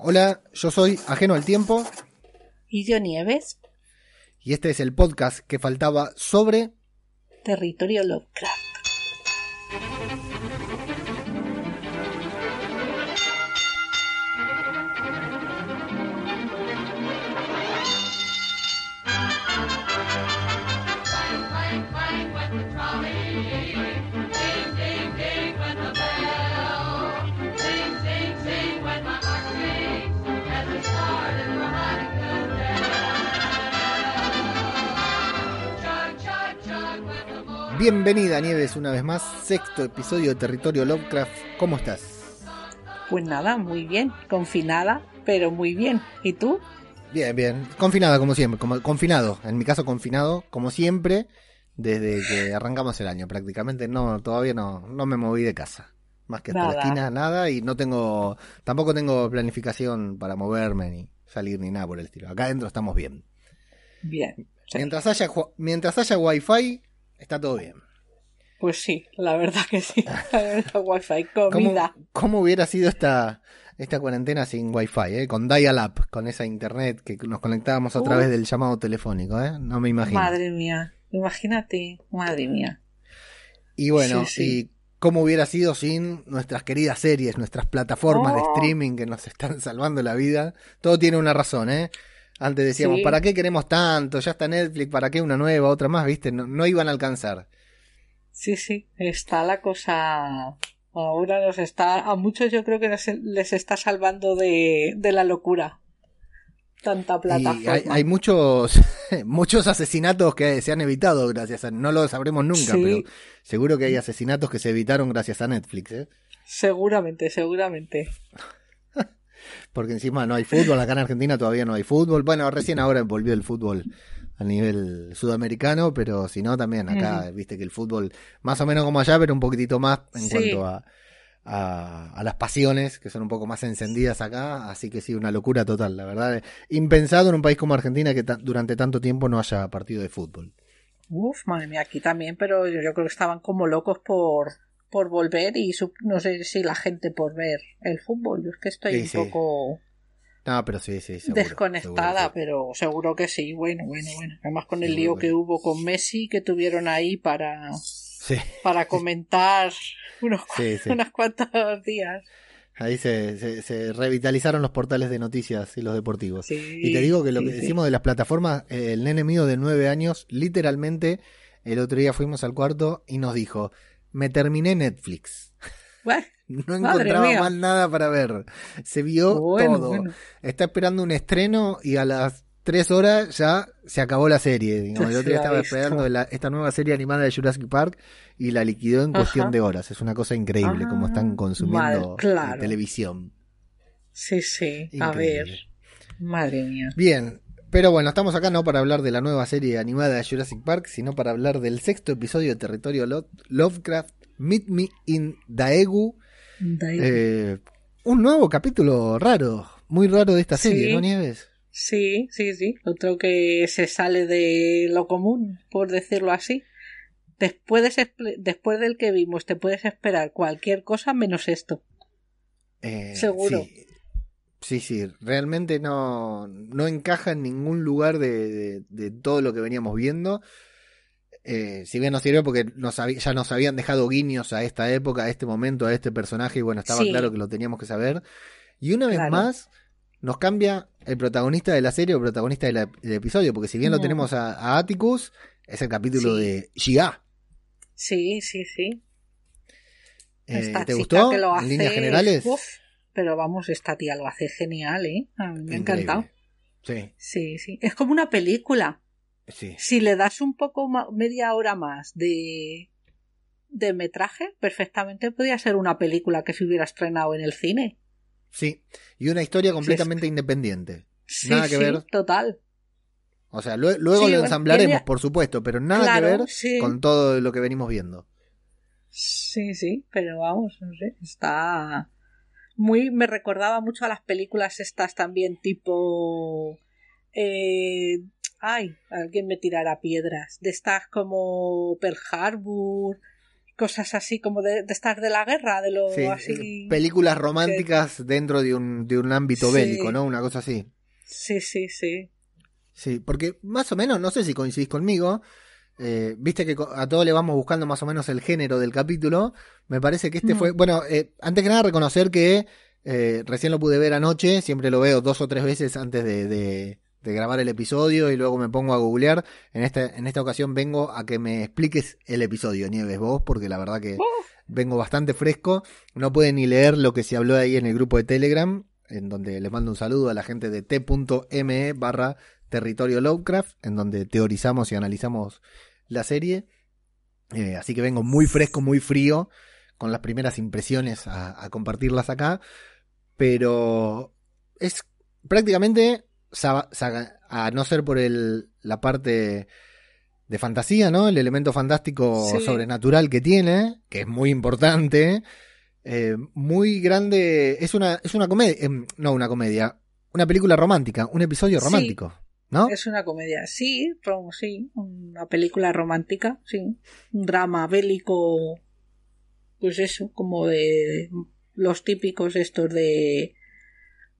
Hola, yo soy Ajeno al Tiempo. Y yo Nieves. Y este es el podcast que faltaba sobre Territorio Lovecraft. Bienvenida Nieves una vez más, sexto episodio de Territorio Lovecraft. ¿Cómo estás? Pues nada, muy bien, confinada, pero muy bien. ¿Y tú? Bien, bien, confinada como siempre, como confinado, en mi caso confinado como siempre desde que arrancamos el año prácticamente. No, todavía no, no me moví de casa. Más que hasta la esquina, nada, y no tengo, tampoco tengo planificación para moverme ni salir ni nada por el estilo. Acá adentro estamos bien. Bien. Mientras haya, mientras haya wifi, Está todo bien. Pues sí, la verdad que sí. Wifi, comida. ¿Cómo, hubiera sido esta, esta cuarentena sin wifi, eh? con dial-up, con esa internet que nos conectábamos a través del llamado telefónico? ¿eh? No me imagino. Madre mía, imagínate, madre mía. Y bueno, y cómo hubiera sido sin nuestras queridas series, nuestras plataformas de oh. streaming que nos están salvando la vida. Todo tiene una razón, ¿eh? Antes decíamos, ¿para qué queremos tanto? Ya está Netflix, ¿para qué una nueva, otra más? ¿Viste? No, iban a alcanzar. Sí, sí, está la cosa. Ahora nos está. A muchos yo creo que les, está salvando de, la locura. Tanta plataforma. hay, hay, muchos, muchos asesinatos que se han evitado gracias a. No lo sabremos nunca, pero seguro que hay asesinatos que se evitaron gracias a Netflix, ¿eh? Seguramente, seguramente porque encima no hay fútbol, acá en Argentina todavía no hay fútbol. Bueno, recién ahora volvió el fútbol a nivel sudamericano, pero si no, también acá, viste que el fútbol, más o menos como allá, pero un poquitito más en cuanto a, a, las pasiones, que son un poco más encendidas acá, así que sí, una locura total, la verdad. Impensado en un país como Argentina que durante tanto tiempo no haya partido de fútbol. Uf, madre mía, aquí también, pero yo creo que estaban como locos por, por volver y no sé si la gente por ver el fútbol. Yo es que estoy un poco no, pero sí, sí, desconectada, pero seguro que sí. Bueno, bueno, bueno. Además con el lío que hubo con Messi que tuvieron ahí para para comentar unos, unos cuantos días. Ahí se, se, revitalizaron los portales de noticias y los deportivos. y te digo que lo que decimos de las plataformas, el nene mío de nueve años, literalmente, el otro día fuimos al cuarto y nos dijo, me terminé Netflix. No encontraba más nada para ver. Se vio todo. Está esperando un estreno y a las tres horas ya se acabó la serie. El otro día estaba esperando esta nueva serie animada de Jurassic Park y la liquidó en cuestión de horas. Es una cosa increíble como ah, están consumiendo televisión. Sí, sí. A ver. Madre mía. Bien, pero bueno, estamos acá no para hablar de la nueva serie animada de Jurassic Park, sino para hablar del sexto episodio de Territorio Lovecraft, Meet Me in Daegu. Eh, un nuevo capítulo raro, muy raro de esta serie, ¿no, Nieves? Sí, sí, sí. Otro que se sale de lo común, por decirlo así. Después, después del que vimos, te puedes esperar cualquier cosa menos esto. Eh, Seguro. Sí, sí, realmente no, no encaja en ningún lugar de, todo lo que veníamos viendo. Eh, si bien nos sirvió porque nos ya nos habían dejado guiños a esta época, a este momento, a este personaje, y bueno, estaba claro que lo teníamos que saber. Y una vez más, nos cambia el protagonista de la serie o el protagonista del episodio, porque si bien lo mm. tenemos a, Atticus, es el capítulo de Gia. Sí, sí, sí. Eh, ¿Te gustó? En líneas generales. Pero vamos, esta tía lo hace genial, ¿eh? A mí me ha encantado. Sí. Sí, sí. Es como una película. Sí. Si le das un poco media hora más de, de metraje, perfectamente podría ser una película que se hubiera estrenado en el cine. Sí, y una historia completamente independiente. nada que sí, ver. Total. O sea, luego lo ensamblaremos, por supuesto, pero nada que ver con todo lo que venimos viendo. Sí, sí, pero vamos, no sé, está muy me recordaba mucho a las películas estas también tipo eh, ay alguien me tirará piedras de estas como Pearl Harbor cosas así como de, estar de la guerra, de lo así. Películas románticas dentro de un, de un ámbito bélico, ¿no? Una cosa así. Sí, sí, sí. Sí, porque más o menos, no sé si coincidís conmigo, eh, viste que a todos le vamos buscando más o menos el género del capítulo. Me parece que este fue. Bueno, eh, antes que nada, reconocer que eh, recién lo pude ver anoche. Siempre lo veo dos o tres veces antes de, grabar el episodio y luego me pongo a googlear. En esta, en esta ocasión vengo a que me expliques el episodio, Nieves, vos, porque la verdad que vengo bastante fresco. No pueden ni leer lo que se habló ahí en el grupo de Telegram, en donde les mando un saludo a la gente de t.me barra territorio Lovecraft, en donde teorizamos y analizamos la serie. Eh, así que vengo muy fresco, muy frío, con las primeras impresiones a, compartirlas acá. Pero es prácticamente, a no ser por el, la parte de fantasía, ¿no? El elemento fantástico sobrenatural que tiene, que es muy importante. Eh, muy grande. Es una, es una comedia. Em, no una comedia. Una película romántica. Un episodio romántico. ¿No? Es una comedia, sí, sí, una película romántica, sí, un drama bélico, pues eso, como de los típicos estos de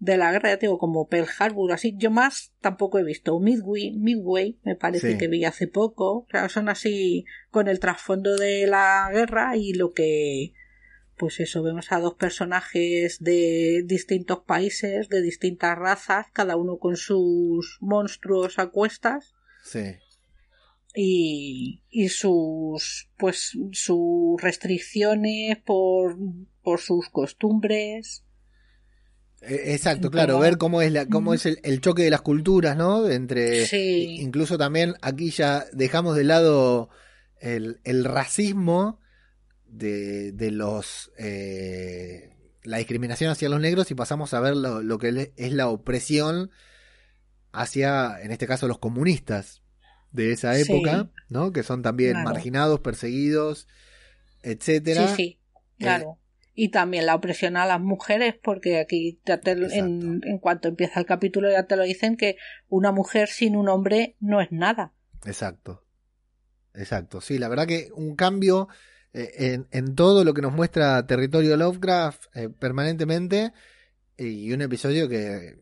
de la guerra, ya digo, como Pearl Harbor, así. Yo más tampoco he visto. Midway, Midway me parece que vi hace poco. O sea, son así con el trasfondo de la guerra y lo que pues eso, vemos a dos personajes de distintos países, de distintas razas, cada uno con sus monstruos a cuestas. Sí. Y, y sus, pues, sus restricciones por, por sus costumbres. E, exacto, claro, ver cómo es la, cómo es el, choque de las culturas, ¿no? Entre incluso también aquí ya dejamos de lado el, el racismo de, de los eh, la discriminación hacia los negros y pasamos a ver lo, que es la opresión hacia, en este caso, los comunistas de esa época, ¿no? Que son también marginados, perseguidos, etcétera. Sí, sí, claro. y también la opresión a las mujeres, porque aquí en, en, cuanto empieza el capítulo ya te lo dicen que una mujer sin un hombre no es nada. Exacto. Exacto. Sí, la verdad que un cambio eh, en, todo lo que nos muestra Territorio Lovecraft eh, permanentemente y un episodio que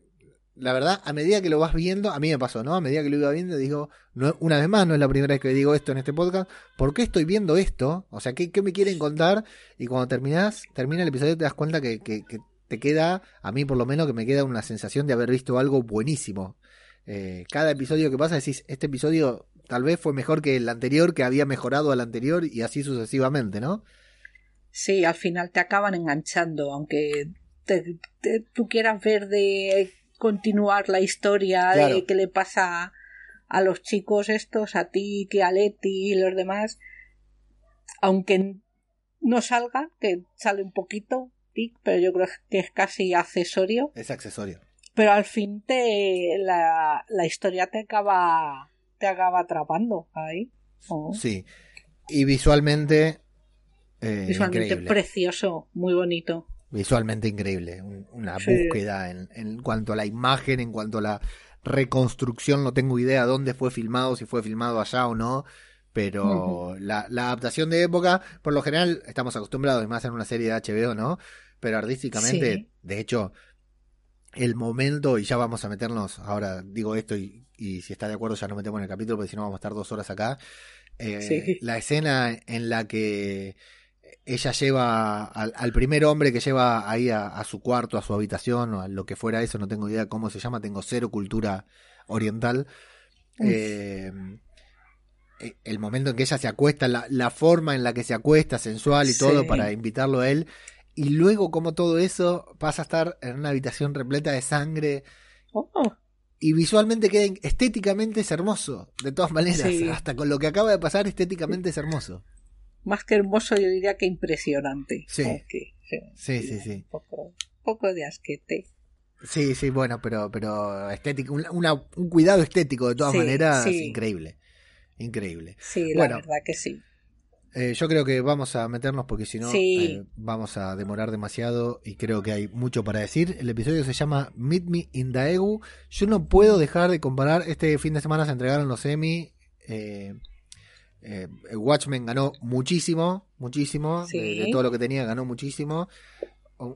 la verdad a medida que lo vas viendo a mí me pasó no a medida que lo iba viendo digo no, una vez más no es la primera vez que digo esto en este podcast ¿por qué estoy viendo esto? o sea ¿qué, qué me quieren contar? y cuando terminas termina el episodio te das cuenta que, que, te queda a mí por lo menos que me queda una sensación de haber visto algo buenísimo eh, cada episodio que pasa decís este episodio tal vez fue mejor que el anterior, que había mejorado al anterior y así sucesivamente, ¿no? Sí, al final te acaban enganchando, aunque tú quieras ver de continuar la historia de qué le pasa a los chicos estos, a ti, que a Leti y los demás, aunque no salga, que sale un poquito, pero yo creo que es casi accesorio. Es accesorio. Pero al fin te la, la historia te acaba te acaba atrapando ahí. Oh. Sí. Y visualmente. Eh, visualmente precioso, muy bonito. Visualmente increíble. una búsqueda en, cuanto a la imagen, en cuanto a la reconstrucción. No tengo idea dónde fue filmado, si fue filmado allá o no. Pero la, adaptación de época, por lo general, estamos acostumbrados, más en una serie de HBO, ¿no? Pero artísticamente, de hecho, el momento, y ya vamos a meternos, ahora digo esto y, si está de acuerdo ya nos metemos en el capítulo, porque si no vamos a estar dos horas acá. Eh, la escena en la que ella lleva al, primer hombre que lleva ahí a, su cuarto, a su habitación, o a lo que fuera eso, no tengo idea cómo se llama, tengo cero cultura oriental. Eh, eh, el momento en que ella se acuesta, la, la, forma en la que se acuesta, sensual y todo, para invitarlo a él, y luego como todo eso pasa a estar en una habitación repleta de sangre. Oh. Y visualmente queda, estéticamente es hermoso, de todas maneras, hasta con lo que acaba de pasar estéticamente es hermoso. Más que hermoso yo diría que impresionante. Sí. sí, sí, sí, Un poco, de asquete. Sí, sí, bueno, pero, pero estético, un cuidado estético de todas maneras increíble. Increíble. Sí, la verdad que sí. Eh, yo creo que vamos a meternos porque si no eh, vamos a demorar demasiado y creo que hay mucho para decir. El episodio se llama Meet Me in Daegu. Yo no puedo dejar de comparar. Este fin de semana se entregaron los Emmy. Eh, eh, Watchmen ganó muchísimo, muchísimo, de, todo lo que tenía ganó muchísimo.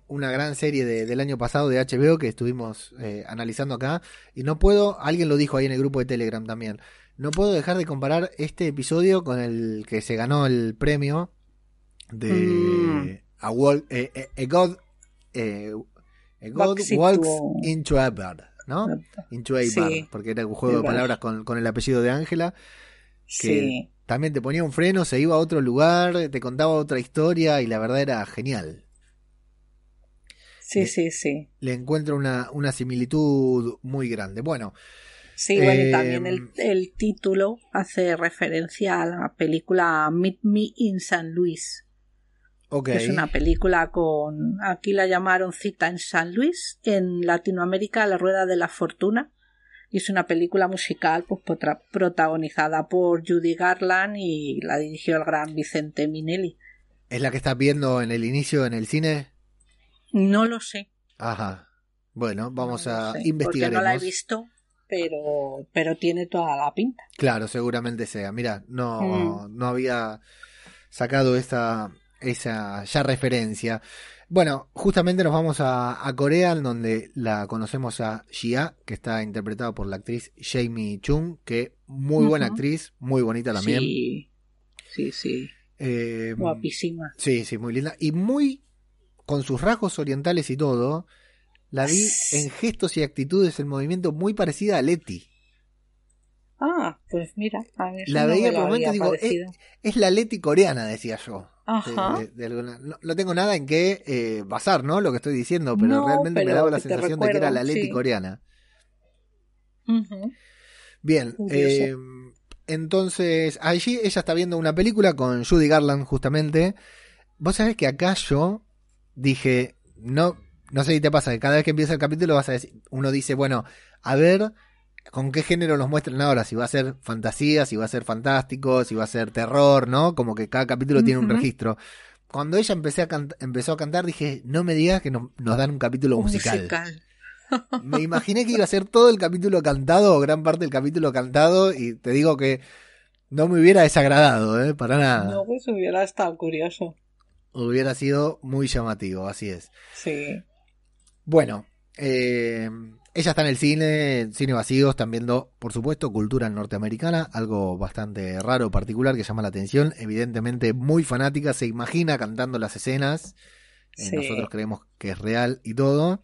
Una gran serie del año pasado de HBO que estuvimos analizando acá. Y no puedo, alguien lo dijo ahí en el grupo de Telegram también, no puedo dejar de comparar este episodio con el que se ganó el premio de mm. a, eh, God, a God Walks into a Bar, ¿no? Into a Bar, porque era un juego de palabras con, con el apellido de Ángela. Que también te ponía un freno, se iba a otro lugar, te contaba otra historia y la verdad era genial. Sí, sí, sí. Le encuentro una, una similitud muy grande. Bueno. Sí, bueno, y también el, em, el, título hace referencia a la película Meet Me in San Luis. Okay. es una película con. Aquí la llamaron Cita en San Luis. En Latinoamérica, La Rueda de la Fortuna y es una película musical pues, protagonizada por Judy Garland y la dirigió el gran Vicente Minelli. ¿Es la que estás viendo en el inicio en el cine? No lo sé. Ajá. Bueno, vamos a investigar. No la he visto, pero, pero tiene toda la pinta. Claro, seguramente sea. Mira, no, mm. no había sacado esa, esa ya referencia. Bueno, justamente nos vamos a, Corea, en donde la conocemos a Xia, que está interpretada por la actriz Jamie Chung, que muy buena actriz, muy bonita también. Sí, sí, sí. Eh, Guapísima. Sí, sí, muy linda. Y muy, con sus rasgos orientales y todo, la vi en gestos y actitudes en movimiento muy parecida a Leti. Ah, pues mira, a la veía por momento digo, es, la Leti coreana, decía yo. no, tengo nada en qué eh, basar, ¿no? Lo que estoy diciendo, pero realmente me daba la sensación de que era la Leti coreana. Bien, eh, entonces allí ella está viendo una película con Judy Garland justamente. Vos sabés que acá yo dije, no, no sé si te pasa, que cada vez que empieza el capítulo vas a decir, uno dice, bueno, a ver con qué género nos muestran ahora, si va a ser fantasía, si va a ser fantástico, si va a ser terror, ¿no? Como que cada capítulo tiene un registro. Cuando ella empecé a empezó a cantar, dije, no me digas que nos dan un capítulo musical. me imaginé que iba a ser todo el capítulo cantado, o gran parte del capítulo cantado, y te digo que no me hubiera desagradado, ¿eh? Para nada. No, pues hubiera estado curioso. Hubiera sido muy llamativo, así es. Sí. Bueno, eh, ella está en el cine, cine vacío, están viendo, por supuesto, cultura norteamericana, algo bastante raro, particular, que llama la atención. Evidentemente, muy fanática, se imagina cantando las escenas. Eh, nosotros creemos que es real y todo.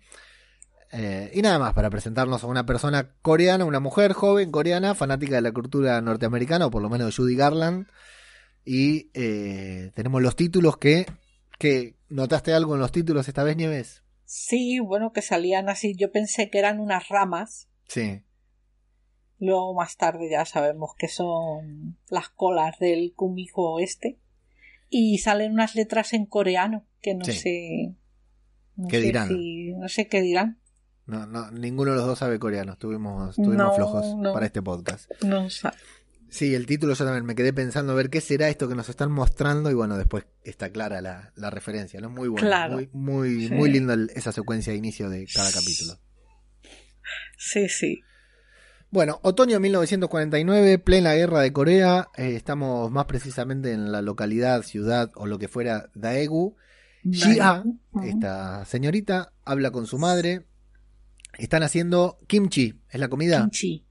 Eh, y nada más, para presentarnos a una persona coreana, una mujer joven coreana, fanática de la cultura norteamericana, o por lo menos de Judy Garland. Y eh, tenemos los títulos que, que. ¿Notaste algo en los títulos esta vez, Nieves? Sí, bueno, que salían así. Yo pensé que eran unas ramas. Sí. Luego más tarde ya sabemos que son las colas del kumijo este. Y salen unas letras en coreano que no sé. ¿Qué dirán? no sé qué dirán. No, no, ninguno de los dos sabe coreano. Estuvimos, flojos para este podcast. No sabe. Sí, el título yo también me quedé pensando a ver qué será esto que nos están mostrando y bueno, después está clara la, la referencia, ¿no? Muy bueno, muy, muy, muy linda esa secuencia de inicio de cada capítulo. Sí, sí. Bueno, otoño 1949, plena guerra de Corea, eh, estamos más precisamente en la localidad, ciudad o lo que fuera Daegu. Jia, esta señorita, habla con su madre. Están haciendo kimchi, ¿es la comida? Kimchi.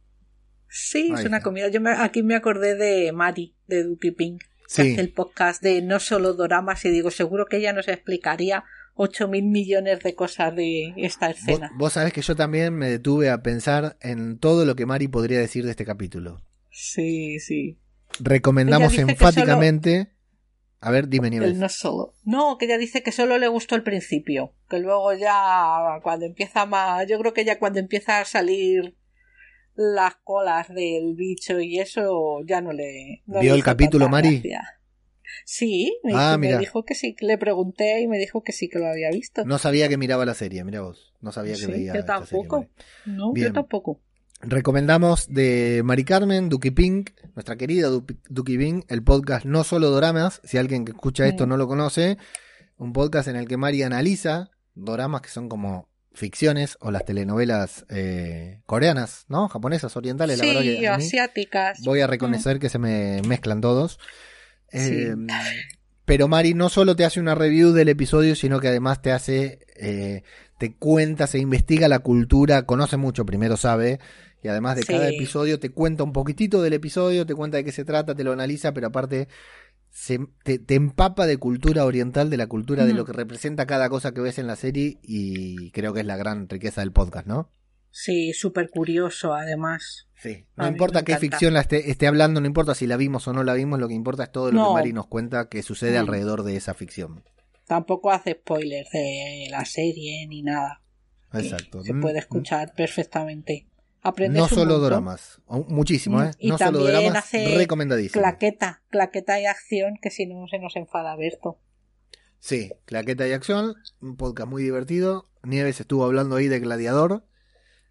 Sí, es una comida. Yo aquí me acordé de Mari, de Duki Pink, que hace el podcast de no solo doramas y digo, seguro que ella nos explicaría ocho mil millones de cosas de esta escena. Vos, sabés que yo también me detuve a pensar en todo lo que Mari podría decir de este capítulo. Sí, sí. Recomendamos enfáticamente. A ver, dime, Nieves. No solo. No, que ella dice que solo le gustó el principio. Que luego ya, cuando empieza más. Yo creo que ya cuando empieza a salir las colas del bicho y eso ya no le. ¿Vio el capítulo, Mari? Sí, me, ah, dijo que sí, le pregunté y me dijo que sí que lo había visto. No sabía que miraba la serie, mira vos. No sabía que veía. Yo tampoco. no, yo tampoco. Recomendamos de Mari Carmen, Duki Pink, nuestra querida Duki Pink, el podcast No Solo Doramas, si alguien que escucha esto no lo conoce, un podcast en el que Mari analiza doramas que son como ficciones o las telenovelas eh, coreanas, ¿no? Japonesas, orientales, la verdad que asiáticas. Voy a reconocer que se me mezclan todos. Em, pero Mari no solo te hace una review del episodio, sino que además te hace, eh, te cuenta, se investiga la cultura, conoce mucho, primero sabe, y además de cada episodio te cuenta un poquitito del episodio, te cuenta de qué se trata, te lo analiza, pero aparte se, te, empapa de cultura oriental, de la cultura, de lo que representa cada cosa que ves en la serie y creo que es la gran riqueza del podcast, ¿no? Sí, súper curioso además. Sí, no importa qué ficción la esté, hablando, no importa si la vimos o no la vimos, lo que importa es todo lo que Mari nos cuenta que sucede alrededor de esa ficción. Tampoco hace spoilers de la serie ni nada. Exacto. Se puede escuchar perfectamente no solo dramas, muchísimo, ¿eh? Y no solo dramas, recomendadísimo. Claqueta, claqueta y acción, que si no se nos enfada Berto. Sí, claqueta y acción, un podcast muy divertido. Nieves estuvo hablando ahí de Gladiador.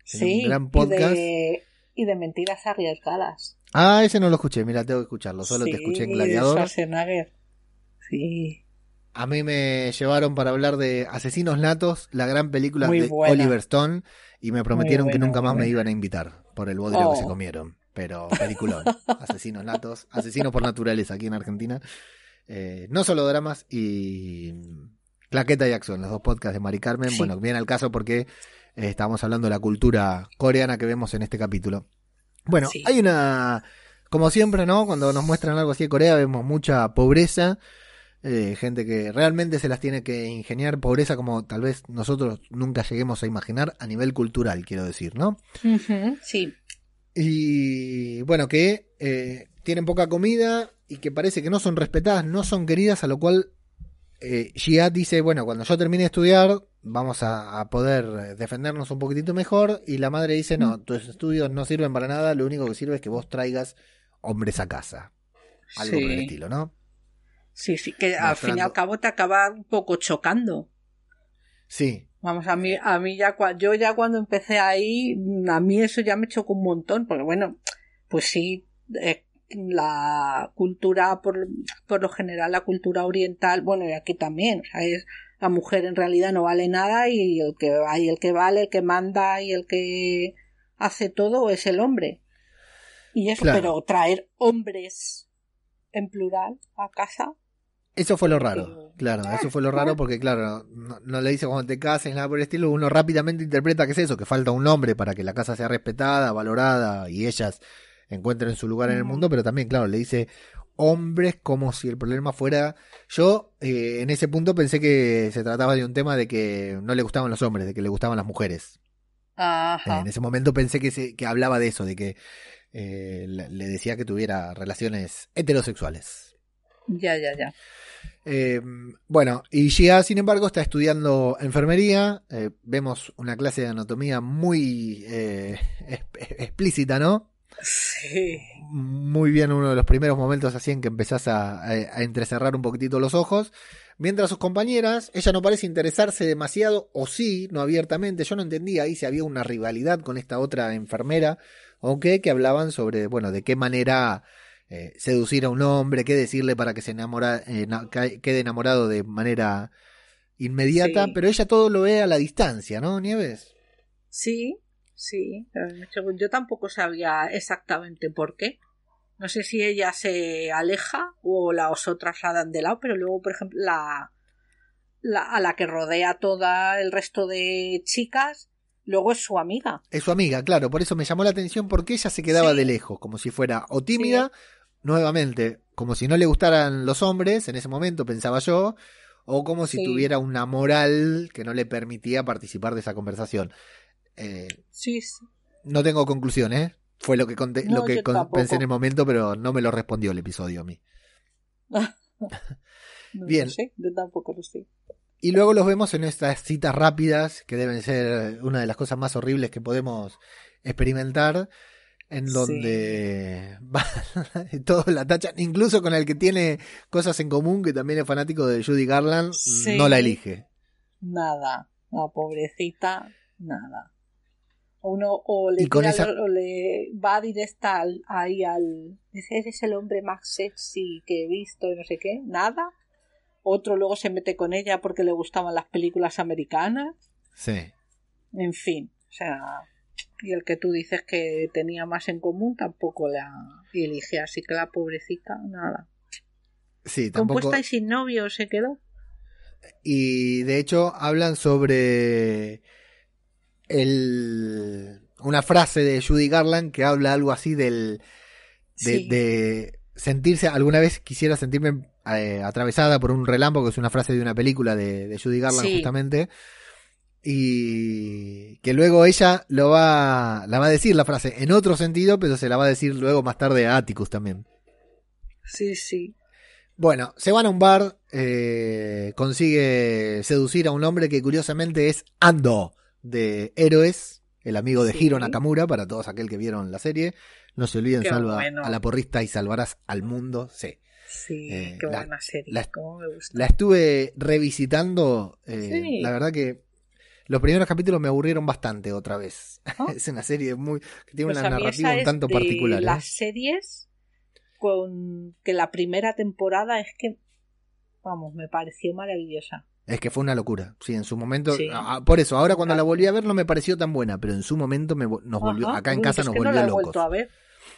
Sí, un gran podcast. Y de, mentiras arriesgadas. Ah, ese no lo escuché, mira, tengo que escucharlo. Solo te escuché en Gladiador. Sí. A mí me llevaron para hablar de Asesinos Natos, la gran película de Oliver Stone, y me prometieron que nunca más me iban a invitar por el bodrio que se oh. comieron. Pero peliculón. Asesinos Natos, Asesinos por Naturaleza aquí en Argentina. Eh, no solo dramas y Claqueta y Acción, los dos podcasts de Mari Carmen. Bueno, viene al caso porque eh, estamos hablando de la cultura coreana que vemos en este capítulo. Bueno, hay una, como siempre, ¿no? Cuando nos muestran algo así de Corea vemos mucha pobreza, eh, gente que realmente se las tiene que ingeniar, pobreza como tal vez nosotros nunca lleguemos a imaginar a nivel cultural, quiero decir, ¿no? sí. Y bueno, que eh, tienen poca comida y que parece que no son respetadas, no son queridas, a lo cual eh, dice, bueno, cuando yo termine de estudiar, vamos a, poder defendernos un poquitito mejor. Y la madre dice, no, tus estudios no sirven para nada, lo único que sirve es que vos traigas hombres a casa. Algo por el estilo, ¿no? Sí, sí, que al fin y al cabo te acaba un poco chocando. Sí. Vamos, a mí, a mí ya, yo ya cuando empecé ahí, a mí eso ya me chocó un montón, porque bueno, pues sí, eh, la cultura, por, por lo general, la cultura oriental, bueno, y aquí también, o sea, es, la mujer en realidad no vale nada y el que, y el que vale, el que manda y el que hace todo es el hombre. Y eso, pero traer hombres en plural a casa, eso fue lo raro, claro, eso fue lo raro porque, claro, no, le dice cuando te cases, nada por el estilo, uno rápidamente interpreta que es eso, que falta un hombre para que la casa sea respetada, valorada y ellas encuentren su lugar en el mundo, pero también, claro, le dice hombres como si el problema fuera... Yo eh, en ese punto pensé que se trataba de un tema de que no le gustaban los hombres, de que le gustaban las mujeres. En ese momento pensé que, se, que hablaba de eso, de que eh, le decía que tuviera relaciones heterosexuales. Ya, ya, ya. Eh, bueno, y Gia, sin embargo, está estudiando enfermería. Eh, vemos una clase de anatomía muy eh, explícita, ¿no? Sí. Muy bien, uno de los primeros momentos así en que empezás a, a, entrecerrar un poquitito los ojos. Mientras sus compañeras, ella no parece interesarse demasiado, o sí, no abiertamente. Yo no entendía ahí si había una rivalidad con esta otra enfermera, o qué, que hablaban sobre, bueno, de qué manera eh, seducir a un hombre, qué decirle para que se enamora, eh, quede enamorado de manera inmediata, pero ella todo lo ve a la distancia, ¿no, Nieves? Sí, sí. Yo tampoco sabía exactamente por qué. No sé si ella se aleja o las otras la dan de lado, pero luego, por ejemplo, la, la, a la que rodea toda el resto de chicas, luego es su amiga. Es su amiga, claro, por eso me llamó la atención porque ella se quedaba de lejos, como si fuera o tímida nuevamente, como si no le gustaran los hombres, en ese momento pensaba yo, o como si tuviera una moral que no le permitía participar de esa conversación. Eh, sí, sí. No tengo conclusión, ¿eh? Fue lo que, lo que pensé en el momento, pero no me lo respondió el episodio a mí. Bien. yo tampoco lo sé. Y luego los vemos en estas citas rápidas, que deben ser una de las cosas más horribles que podemos experimentar en donde todos la tachan, incluso con el que tiene cosas en común, que también es fanático de Judy Garland, no la elige. Nada, la pobrecita, nada. Uno o le, o le va directa al, ahí al... Ese es el hombre más sexy que he visto y no sé qué, nada. Otro luego se mete con ella porque le gustaban las películas americanas. Sí. En fin, o sea, y el que tú dices que tenía más en común tampoco la elige, así que la pobrecita, nada. Sí, tampoco. Compuesta y sin novio se quedó. Y de hecho hablan sobre el, una frase de Judy Garland que habla algo así del de, sentirse, alguna vez quisiera sentirme eh, atravesada por un relámpago, que es una frase de una película de, Judy Garland justamente, y que luego ella lo va, la va a decir la frase en otro sentido, pero se la va a decir luego más tarde a Atticus también. Sí, sí. Bueno, se van a un bar, eh, consigue seducir a un hombre que curiosamente es Ando de Héroes, el amigo de Hiro Nakamura, para todos aquel que vieron la serie. No se olviden, salva a la porrista y salvarás al mundo. Sí. Sí, eh, qué buena serie. La, me gusta. la estuve revisitando. Eh, la verdad que los primeros capítulos me aburrieron bastante otra vez. Es una serie muy que tiene pues una narrativa un tanto particular. ¿eh? Las series con que la primera temporada es que, vamos, me pareció maravillosa. Es que fue una locura. Sí, en su momento. por eso, ahora cuando la volví a ver no me pareció tan buena, pero en su momento me, nos volvió. acá en casa nos volvió no la He vuelto a ver.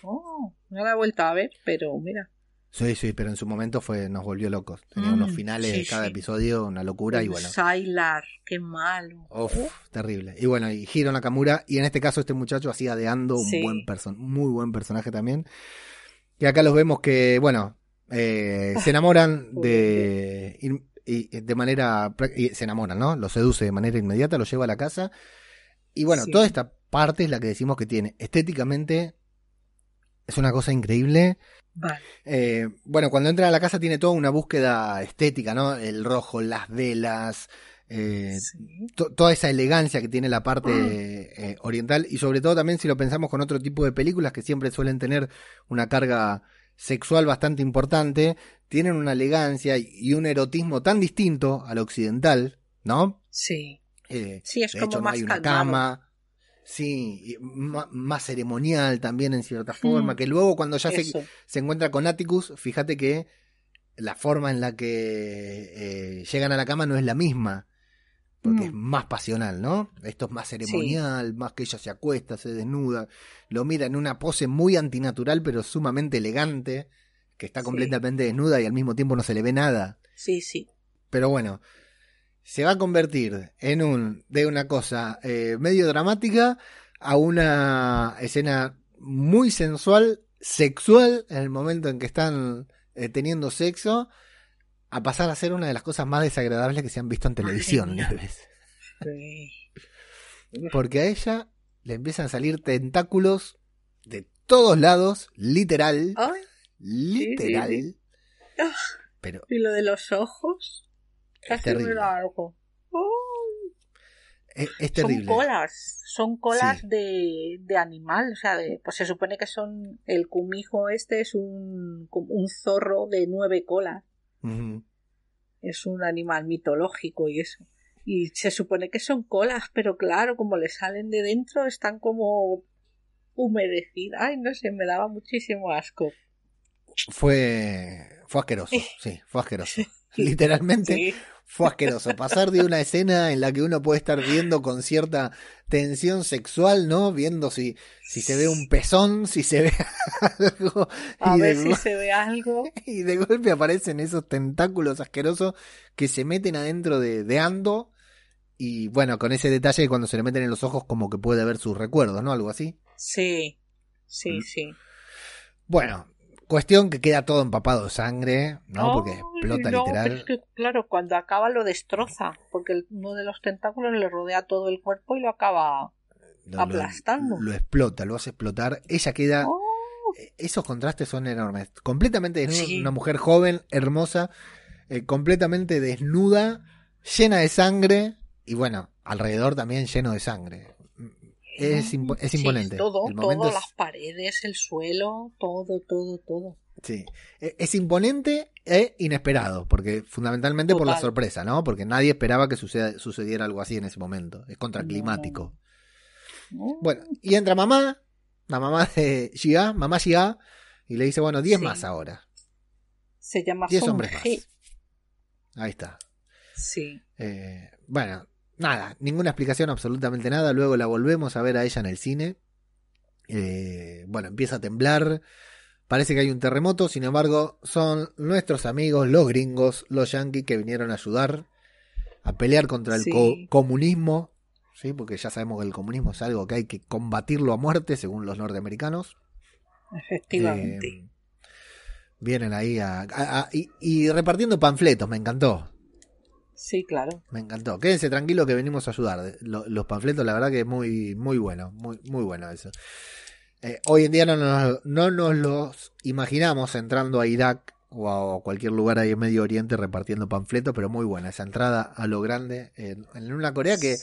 Oh, no la he vuelto a ver, pero mira. Sí, sí, pero en su momento fue nos volvió locos. Tenía unos mm, finales de cada episodio, una locura y bueno. Sailar, qué malo. Uf, terrible. Y bueno, y Hiro Nakamura, y en este caso este muchacho hacía de Ando un buen person muy buen personaje también. Y acá los vemos que, bueno, eh, se enamoran de y de manera y se enamoran, ¿no? Lo seduce de manera inmediata, lo lleva a la casa. Y bueno, toda esta parte es la que decimos que tiene. Estéticamente es una cosa increíble. Eh, bueno, cuando entra a la casa tiene toda una búsqueda estética, ¿no? El rojo, las velas, eh, toda esa elegancia que tiene la parte eh, oriental y sobre todo también si lo pensamos con otro tipo de películas que siempre suelen tener una carga sexual bastante importante, tienen una elegancia y un erotismo tan distinto al occidental, ¿no? Sí. Eh, sí, es como hecho, más no hay una cama. Sí, más, ceremonial también en cierta forma, que luego cuando ya se, se, encuentra con Atticus, fíjate que la forma en la que eh, llegan a la cama no es la misma porque es mm. más pasional, ¿no? Esto es más ceremonial, más que ella se acuesta, se desnuda, lo mira en una pose muy antinatural, pero sumamente elegante, que está completamente desnuda y al mismo tiempo no se le ve nada. Sí, sí. Pero bueno, se va a convertir en un de una cosa eh, medio dramática a una escena muy sensual, sexual, en el momento en que están eh, teniendo sexo a pasar a ser una de las cosas más desagradables que se han visto en televisión, Porque a ella le empiezan a salir tentáculos de todos lados, literal. literal. Ah, pero y lo de los ojos, Es, terrible. Son colas, son colas de, de, animal, o sea, pues se supone que son, el cumijo este es un, un zorro de nueve colas. Es un animal mitológico y eso. Y se supone que son colas, pero claro, como le salen de dentro, están como humedecidas. Ay, no sé, me daba muchísimo asco. Fue, fue asqueroso, sí, fue asqueroso. Literalmente fue asqueroso. Pasar de una escena en la que uno puede estar viendo con cierta tensión sexual, ¿no? Viendo si, si se ve un pezón, si se ve algo. A ver si se ve algo. Y de golpe aparecen esos tentáculos asquerosos que se meten adentro de, de Ando. Y bueno, con ese detalle de cuando se le meten en los ojos, como que puede ver sus recuerdos, ¿no? Algo así. Sí, sí, mm. sí. Bueno, Cuestión que queda todo empapado de sangre, ¿no? Porque explota literal. claro, cuando acaba lo destroza, porque uno de los tentáculos le rodea todo el cuerpo y lo acaba aplastando. Lo, explota, lo hace explotar. Ella queda. Oh. E, esos contrastes son enormes. Completamente desnuda, una mujer joven, hermosa, eh, completamente desnuda, llena de sangre y bueno, alrededor también lleno de sangre. Es, es imponente. todo, todo, las paredes, el suelo, todo, todo, todo. Sí, e, es imponente e inesperado, porque fundamentalmente por la sorpresa, ¿no? Porque nadie esperaba que sucediera algo así en ese momento. Es contraclimático. Bueno, y entra mamá, la mamá de Gia, mamá Gia, y le dice, bueno, 10 más ahora. Se llama 10 hombres más. Ahí está. Sí. Eh, bueno, nada, ninguna explicación, absolutamente nada. Luego la volvemos a ver a ella en el cine. Eh, bueno, empieza a temblar. Parece que hay un terremoto, sin embargo, son nuestros amigos, los gringos, los yanquis, que vinieron a ayudar a pelear contra el comunismo, ¿sí? porque ya sabemos que el comunismo es algo que hay que combatirlo a muerte, según los norteamericanos. Efectivamente. Eh, vienen ahí a, y, repartiendo panfletos, me encantó. Sí, claro. Me encantó. Quédense tranquilos que venimos a ayudar. Los, panfletos, la verdad que es muy, muy bueno, muy, muy bueno eso. Eh, hoy en día no nos, no nos los imaginamos entrando a Irak o a cualquier lugar ahí en Medio Oriente repartiendo panfletos, pero muy buena esa entrada a lo grande en, una Corea que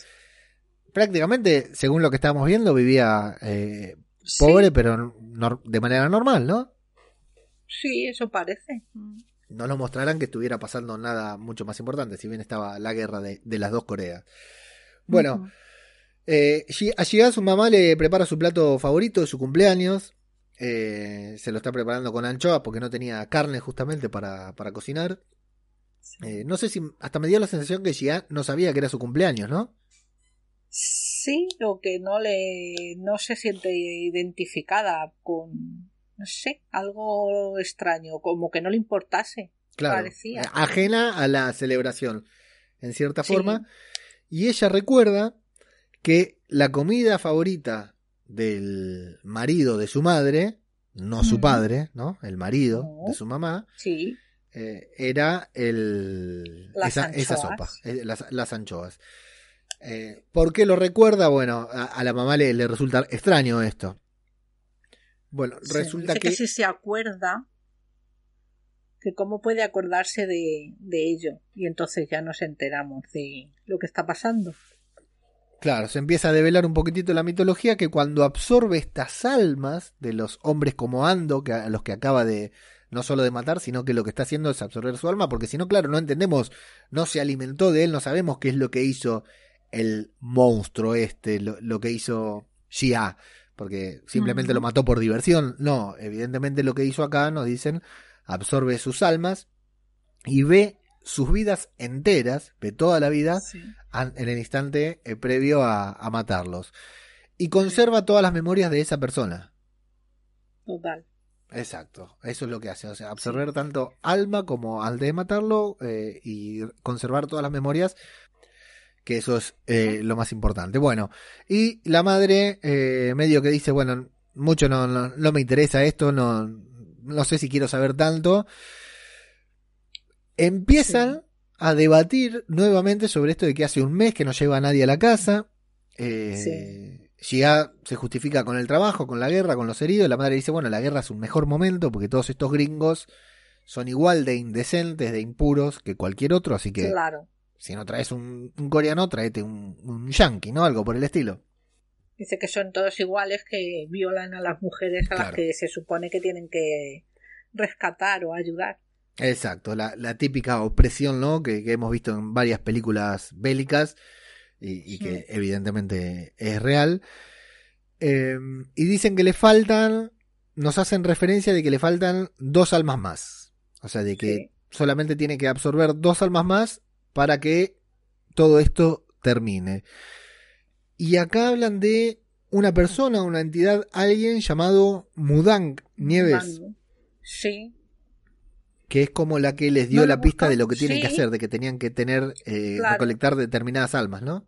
prácticamente, según lo que estábamos viendo, vivía eh, pobre, pero de manera normal, ¿no? Sí, eso parece. No nos mostrarán que estuviera pasando nada mucho más importante, si bien estaba la guerra de, las dos Coreas. Bueno, eh, a su mamá le prepara su plato favorito de su cumpleaños. Eh, se lo está preparando con anchoas porque no tenía carne justamente para, cocinar. Eh, no sé si hasta me dio la sensación que Gia no sabía que era su cumpleaños, ¿no? Sí, o que no le no se siente identificada con no sé, algo extraño, como que no le importase. Claro, ajena a la celebración, en cierta forma. Y ella recuerda que la comida favorita del marido de su madre, no su padre, ¿no? El marido de su mamá, sí. Eh, era el, esa, sopa, eh, las, anchoas. Eh, ¿Por qué lo recuerda? Bueno, a, la mamá le, le, resulta extraño esto. Bueno, resulta que... si se acuerda, que cómo puede acordarse de, de ello. Y entonces ya nos enteramos de lo que está pasando. Claro, se empieza a develar un poquitito la mitología que cuando absorbe estas almas de los hombres como Ando, que a los que acaba de no solo de matar, sino que lo que está haciendo es absorber su alma, porque si no, claro, no entendemos, no se alimentó de él, no sabemos qué es lo que hizo el monstruo este, lo, que hizo Xia, porque simplemente lo mató por diversión. No, evidentemente lo que hizo acá, nos dicen, absorbe sus almas y ve sus vidas enteras, de toda la vida, en el instante eh, previo a, matarlos. Y conserva todas las memorias de esa persona. Total. Exacto, eso es lo que hace, o sea, absorber tanto alma como al de matarlo eh, y conservar todas las memorias, que eso es eh, lo más importante. Bueno, y la madre medio que dice, bueno, mucho no, no, me interesa esto, no, no sé si quiero saber tanto, empiezan a debatir nuevamente sobre esto de que hace un mes que no lleva a nadie a la casa. Eh, se justifica con el trabajo, con la guerra, con los heridos. La madre dice, bueno, la guerra es un mejor momento porque todos estos gringos son igual de indecentes, de impuros que cualquier otro, así que claro. Si no traes un, coreano, tráete un, un yankee, ¿no? Algo por el estilo. Dice que son todos iguales, que violan a las mujeres a las que se supone que tienen que rescatar o ayudar. Exacto, la, típica opresión, ¿no? Que, hemos visto en varias películas bélicas y, que evidentemente es real. Em, y dicen que le faltan, nos hacen referencia de que le faltan dos almas más. O sea, de que solamente tiene que absorber dos almas más para que todo esto termine. Y acá hablan de una persona, una entidad, alguien llamado Mudang Nieves. Sí que es como la que les dio la pista de lo que tienen que hacer, de que tenían que tener, eh, recolectar determinadas almas, ¿no?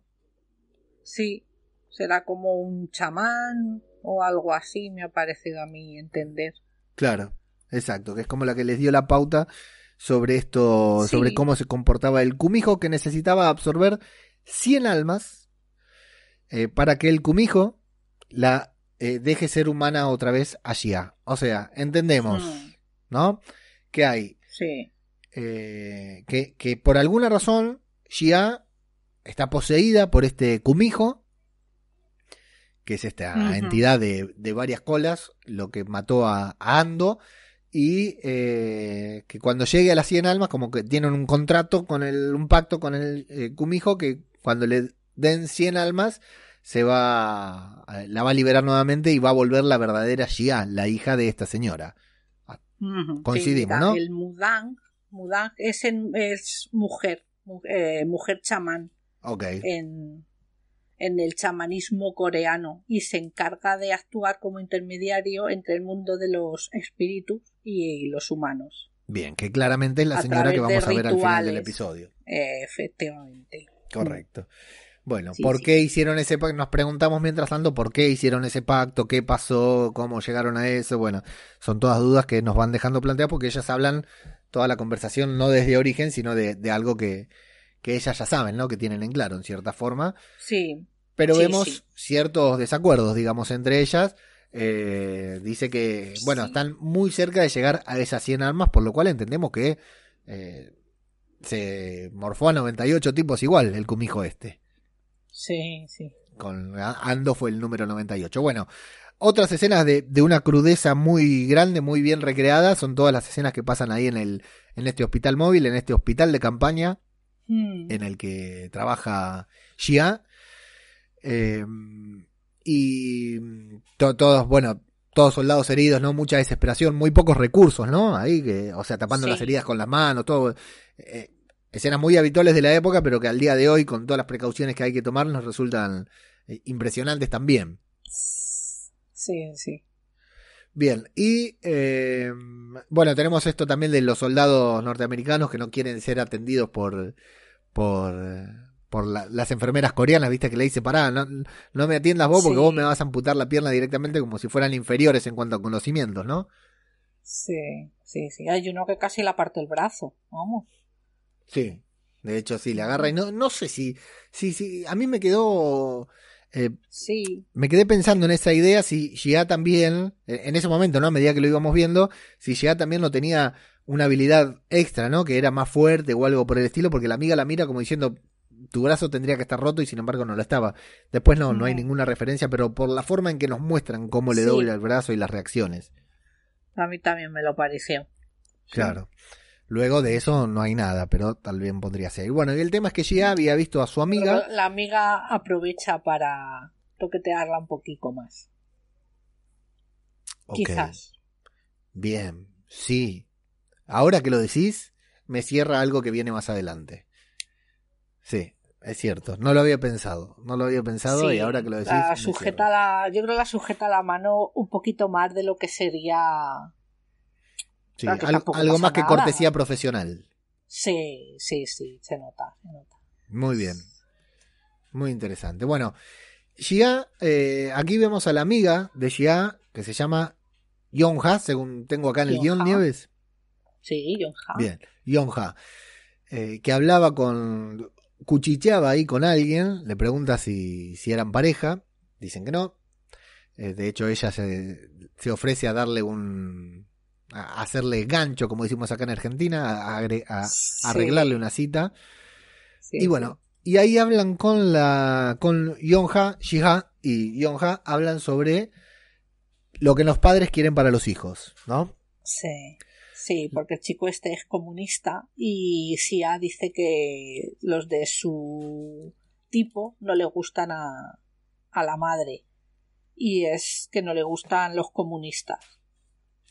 Sí, será como un chamán o algo así, me ha parecido a mí entender. Claro, exacto, que es como la que les dio la pauta sobre esto, sobre cómo se comportaba el cumijo que necesitaba absorber 100 almas eh, para que el cumijo la eh, deje ser humana otra vez allí. O sea, entendemos, hmm. ¿no? que hay. Sí. Eh, que, que, por alguna razón Xia está poseída por este Kumijo, que es esta entidad de, de, varias colas, lo que mató a, Ando, y eh, que cuando llegue a las 100 almas, como que tienen un contrato con el, un pacto con el eh, Kumijo, que cuando le den 100 almas, se va, la va a liberar nuevamente y va a volver la verdadera Xia, la hija de esta señora. Coincidimos, ¿no? El Mudang, Mudang es, es mujer, eh, mujer chamán. en, en el chamanismo coreano y se encarga de actuar como intermediario entre el mundo de los espíritus y los humanos. Bien, que claramente es la señora que vamos a ver al final del episodio. efectivamente. Correcto. Bueno, ¿por qué hicieron ese pacto? Nos preguntamos mientras tanto por qué hicieron ese pacto, qué pasó, cómo llegaron a eso. Bueno, son todas dudas que nos van dejando planteadas porque ellas hablan toda la conversación no desde origen, sino de, algo que, que ellas ya saben, ¿no? Que tienen en claro, en cierta forma. Sí. Pero vemos ciertos desacuerdos, digamos, entre ellas. Eh, dice que, bueno, están muy cerca de llegar a esas 100 armas, por lo cual entendemos que eh, se morfó a 98 tipos igual el cumijo este. Sí, sí. Con Ando fue el número 98. Bueno, otras escenas de, de, una crudeza muy grande, muy bien recreada, son todas las escenas que pasan ahí en, el, en este hospital móvil, en este hospital de campaña, hmm. en el que trabaja Xia. Em, y todos, bueno, todos soldados heridos, ¿no? Mucha desesperación, muy pocos recursos, ¿no? Ahí, que, o sea, tapando las heridas con las manos, todo. Eh, escenas muy habituales de la época, pero que al día de hoy, con todas las precauciones que hay que tomar, nos resultan eh, impresionantes también. Sí, sí. Bien, y eh, bueno, tenemos esto también de los soldados norteamericanos que no quieren ser atendidos por, por, por las enfermeras coreanas, viste, que le dice, pará, no, no me atiendas vos porque vos me vas a amputar la pierna directamente como si fueran inferiores en cuanto a conocimientos, ¿no? Sí, sí, sí. Hay uno que casi la parte el brazo, vamos. Sí, de hecho sí, le agarra y no, no sé si, si, si, a mí me quedó... Eh, sí. Me quedé pensando en esa idea si ya también, en ese momento, ¿no? A medida que lo íbamos viendo, si ya también no tenía una habilidad extra, ¿no? Que era más fuerte o algo por el estilo, porque la amiga la mira como diciendo, tu brazo tendría que estar roto y sin embargo no lo estaba. Después no, no, hay ninguna referencia, pero por la forma en que nos muestran cómo le dobla el brazo y las reacciones. A mí también me lo pareció. Claro. Luego de eso no hay nada, pero tal vez podría ser. Bueno, y el tema es que Gia había visto a su amiga. la amiga aprovecha para toquetearla un poquito más. Quizás. Bien, sí. Ahora que lo decís, me cierra algo que viene más adelante. Sí, es cierto. No lo había pensado. No lo había pensado y ahora que lo decís. La sujeta la, yo creo que la sujeta la mano un poquito más de lo que sería algo, más que cortesía profesional. Sí, sí, sí, se nota, se nota. Muy bien. Muy interesante. Bueno, Xia, eh, aquí vemos a la amiga de Xia, que se llama Yonha, según tengo acá en el guion, Nieves. Sí, Yonha. Bien, Yonha. Eh, que hablaba con. Cuchicheaba ahí con alguien, le pregunta si, si eran pareja, dicen que no. Eh, de hecho, ella se, se ofrece a darle un, hacerle gancho, como decimos acá en Argentina, a, arreglarle una cita. y bueno, y ahí hablan con la con Yonha, Shiha y Yonha hablan sobre lo que los padres quieren para los hijos, ¿no? Sí. Sí, porque el chico este es comunista y Xia dice que los de su tipo no le gustan a, a la madre y es que no le gustan los comunistas.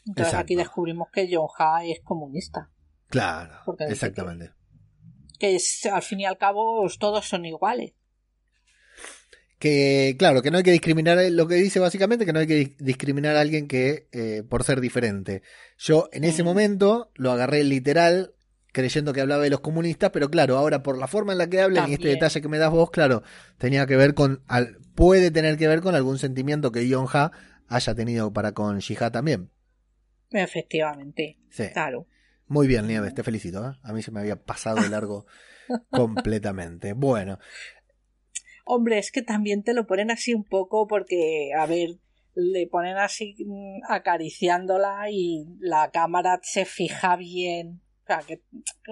Entonces aquí descubrimos que John Ha es comunista. Claro, exactamente. Que, es, al fin y al cabo todos son iguales. Que claro, que no hay que discriminar, lo que dice básicamente que no hay que discriminar a alguien que eh, por ser diferente. Yo en ese momento lo agarré literal creyendo que hablaba de los comunistas, pero claro, ahora por la forma en la que hablan y este detalle que me das vos, claro, tenía que ver con, al, puede tener que ver con algún sentimiento que John Ha haya tenido para con Shiha también. Efectivamente. Claro. Muy bien, Nieves, te felicito. ¿eh? A mí se me había pasado de largo completamente. Bueno. Hombre, es que también te lo ponen así un poco porque, a ver, le ponen así mm, acariciándola y la cámara se fija bien. O sea, que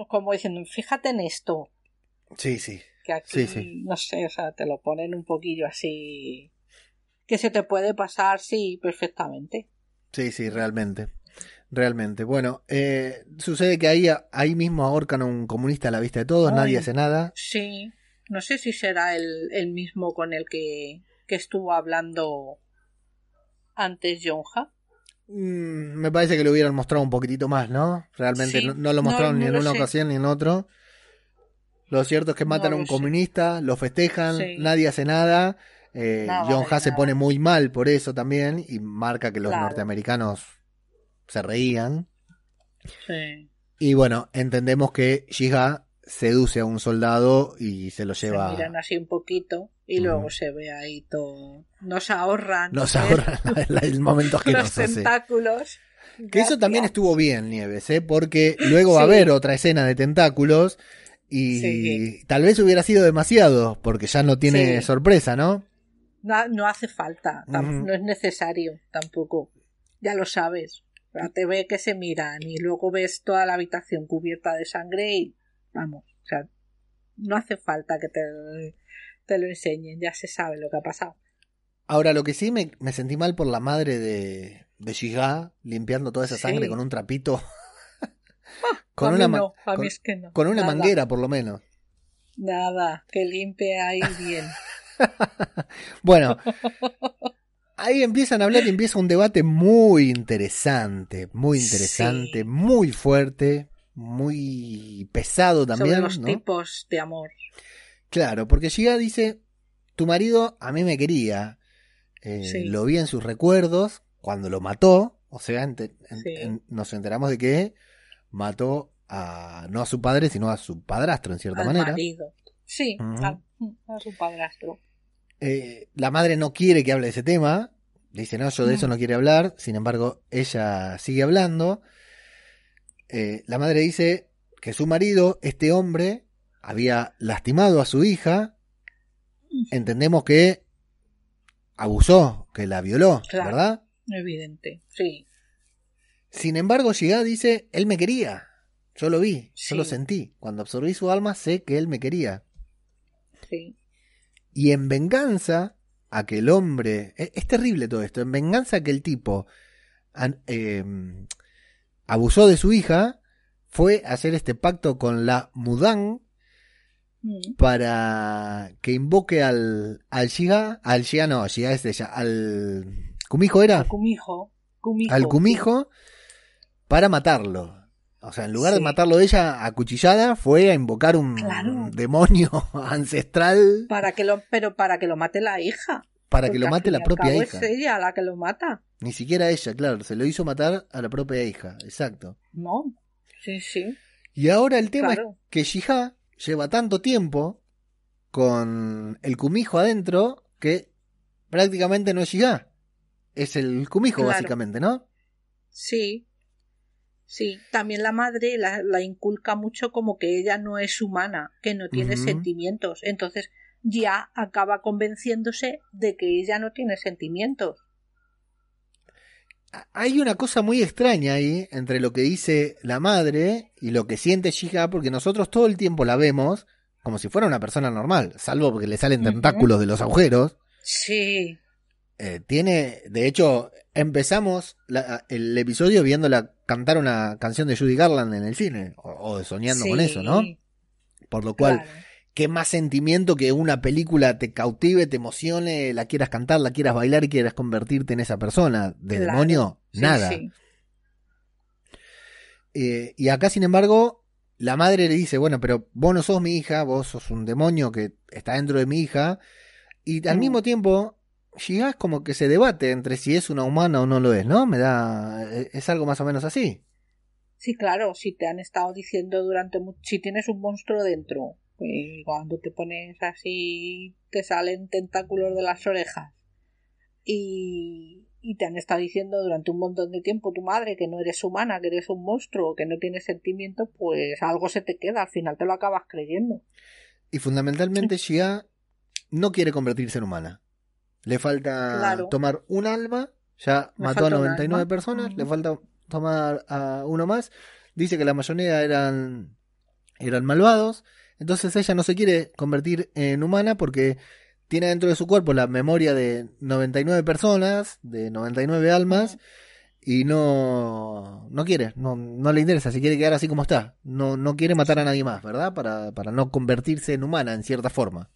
como diciendo, fíjate en esto. Sí, sí. Que aquí, no sé, o sea, te lo ponen un poquillo así. Que se te puede pasar, sí, perfectamente. Sí, sí, realmente. Realmente. Bueno, eh, sucede que ahí, ahí mismo ahorcan a un comunista a la vista de todos, nadie hace nada. Sí, no sé si será el, el mismo con el que, que estuvo hablando antes Jonja. Mm, me parece que lo hubieran mostrado un poquitito más, ¿no? Realmente no, lo mostraron ni en una ocasión ni en otro. Lo cierto es que matan a un comunista, lo festejan, nadie hace nada. Eh, John Ha se pone muy mal por eso también y marca que los norteamericanos se reían. Sí. Y bueno, entendemos que Shiga seduce a un soldado y se lo lleva. Se miran así un poquito y luego se ve ahí todo. Nos ahorran. Nos ahorran el momento Los tentáculos. Que eso también estuvo bien, Nieves, ¿eh? porque luego va a haber otra escena de tentáculos y tal vez hubiera sido demasiado, porque ya no tiene sorpresa, ¿no? ¿no? No hace falta, no es necesario tampoco. Ya lo sabes. Te ve que se miran y luego ves toda la habitación cubierta de sangre y vamos, o sea, no hace falta que te, te lo enseñen, ya se sabe lo que ha pasado. Ahora, lo que sí me, me sentí mal por la madre de, de Shiga limpiando toda esa sangre con un trapito. con, una, con, una manguera, por lo menos. Nada, que limpie ahí bien. bueno, ahí empiezan a hablar y empieza un debate muy interesante, muy interesante, muy fuerte, muy pesado también. Sobre los tipos de amor. Claro, porque Shiga dice, tu marido a mí me quería, eh, lo vi en sus recuerdos cuando lo mató, o sea, nos enteramos de que mató a, no a su padre, sino a su padrastro en cierta manera. Marido. Sí, a, su padrastro. Eh, la madre no quiere que hable de ese tema, dice, no, yo de eso no quiere hablar, sin embargo, ella sigue hablando. Eh, la madre dice que su marido, este hombre, había lastimado a su hija. Entendemos que abusó, que la violó, ¿verdad? Evidente, sí. Sin embargo, Shiga dice, él me quería. Yo lo vi, yo lo sentí. Cuando absorbí su alma, sé que él me quería. Sí. Y en venganza a que el hombre... E, es, terrible todo esto. En venganza a que el tipo em, abusó de su hija, fue a hacer este pacto con la Mudan mm. para que invoque al, al Shiga, al Shiga no, Shiga es ella, al ¿Cumijo era? Al Cumijo. Al Cumijo para matarlo. O sea, en lugar de matarlo ella a cuchillada, fue a invocar un demonio ancestral. Para que lo, pero para que lo mate la hija. Para que lo mate la propia hija. Es ella la que lo mata. Ni siquiera ella, claro, se lo hizo matar a la propia hija, exacto. No, sí, sí. Y ahora el tema es que Shija lleva tanto tiempo con el cumijo adentro que prácticamente no es Shija. Es el cumijo, básicamente, ¿no? Sí, Sí, también la madre la, inculca mucho como que ella no es humana, que no tiene sentimientos. Entonces ya acaba convenciéndose de que ella no tiene sentimientos. Hay una cosa muy extraña ahí entre lo que dice la madre y lo que siente Shiga, porque nosotros todo el tiempo la vemos como si fuera una persona normal, salvo porque le salen tentáculos de los agujeros. Sí. Eh, tiene, de hecho, empezamos el episodio viéndola cantar una canción de Judy Garland en el cine, o, soñando con eso, ¿no? Por lo cual, qué más sentimiento que una película te cautive, te emocione, la quieras cantar, la quieras bailar y quieras convertirte en esa persona. De demonio, nada. Eh, y acá, sin embargo, la madre le dice, bueno, pero vos no sos mi hija, vos sos un demonio que está dentro de mi hija. Y al mm. mismo tiempo, Shiga es como que se debate entre si es una humana o no lo es, ¿no? Me da. E, es algo más o menos así. Sí, claro, si te han estado diciendo durante. Si tienes un monstruo dentro, y cuando te pones así, te salen tentáculos de las orejas. Y, y te han estado diciendo durante un montón de tiempo tu madre que no eres humana, que eres un monstruo, que no tienes sentimientos, pues algo se te queda, al final te lo acabas creyendo. Y fundamentalmente Shia no quiere convertirse en humana. Le falta tomar un alma, ya mató a 99 personas, le falta tomar a uno más. Dice que la mayoría eran, eran malvados, entonces ella no se quiere convertir en humana porque tiene dentro de su cuerpo la memoria de 99 personas, de 99 almas, y no, no quiere, no, no le interesa, se quiere quedar así como está. No, no quiere matar a nadie más, ¿verdad? Para, para no convertirse en humana en cierta forma.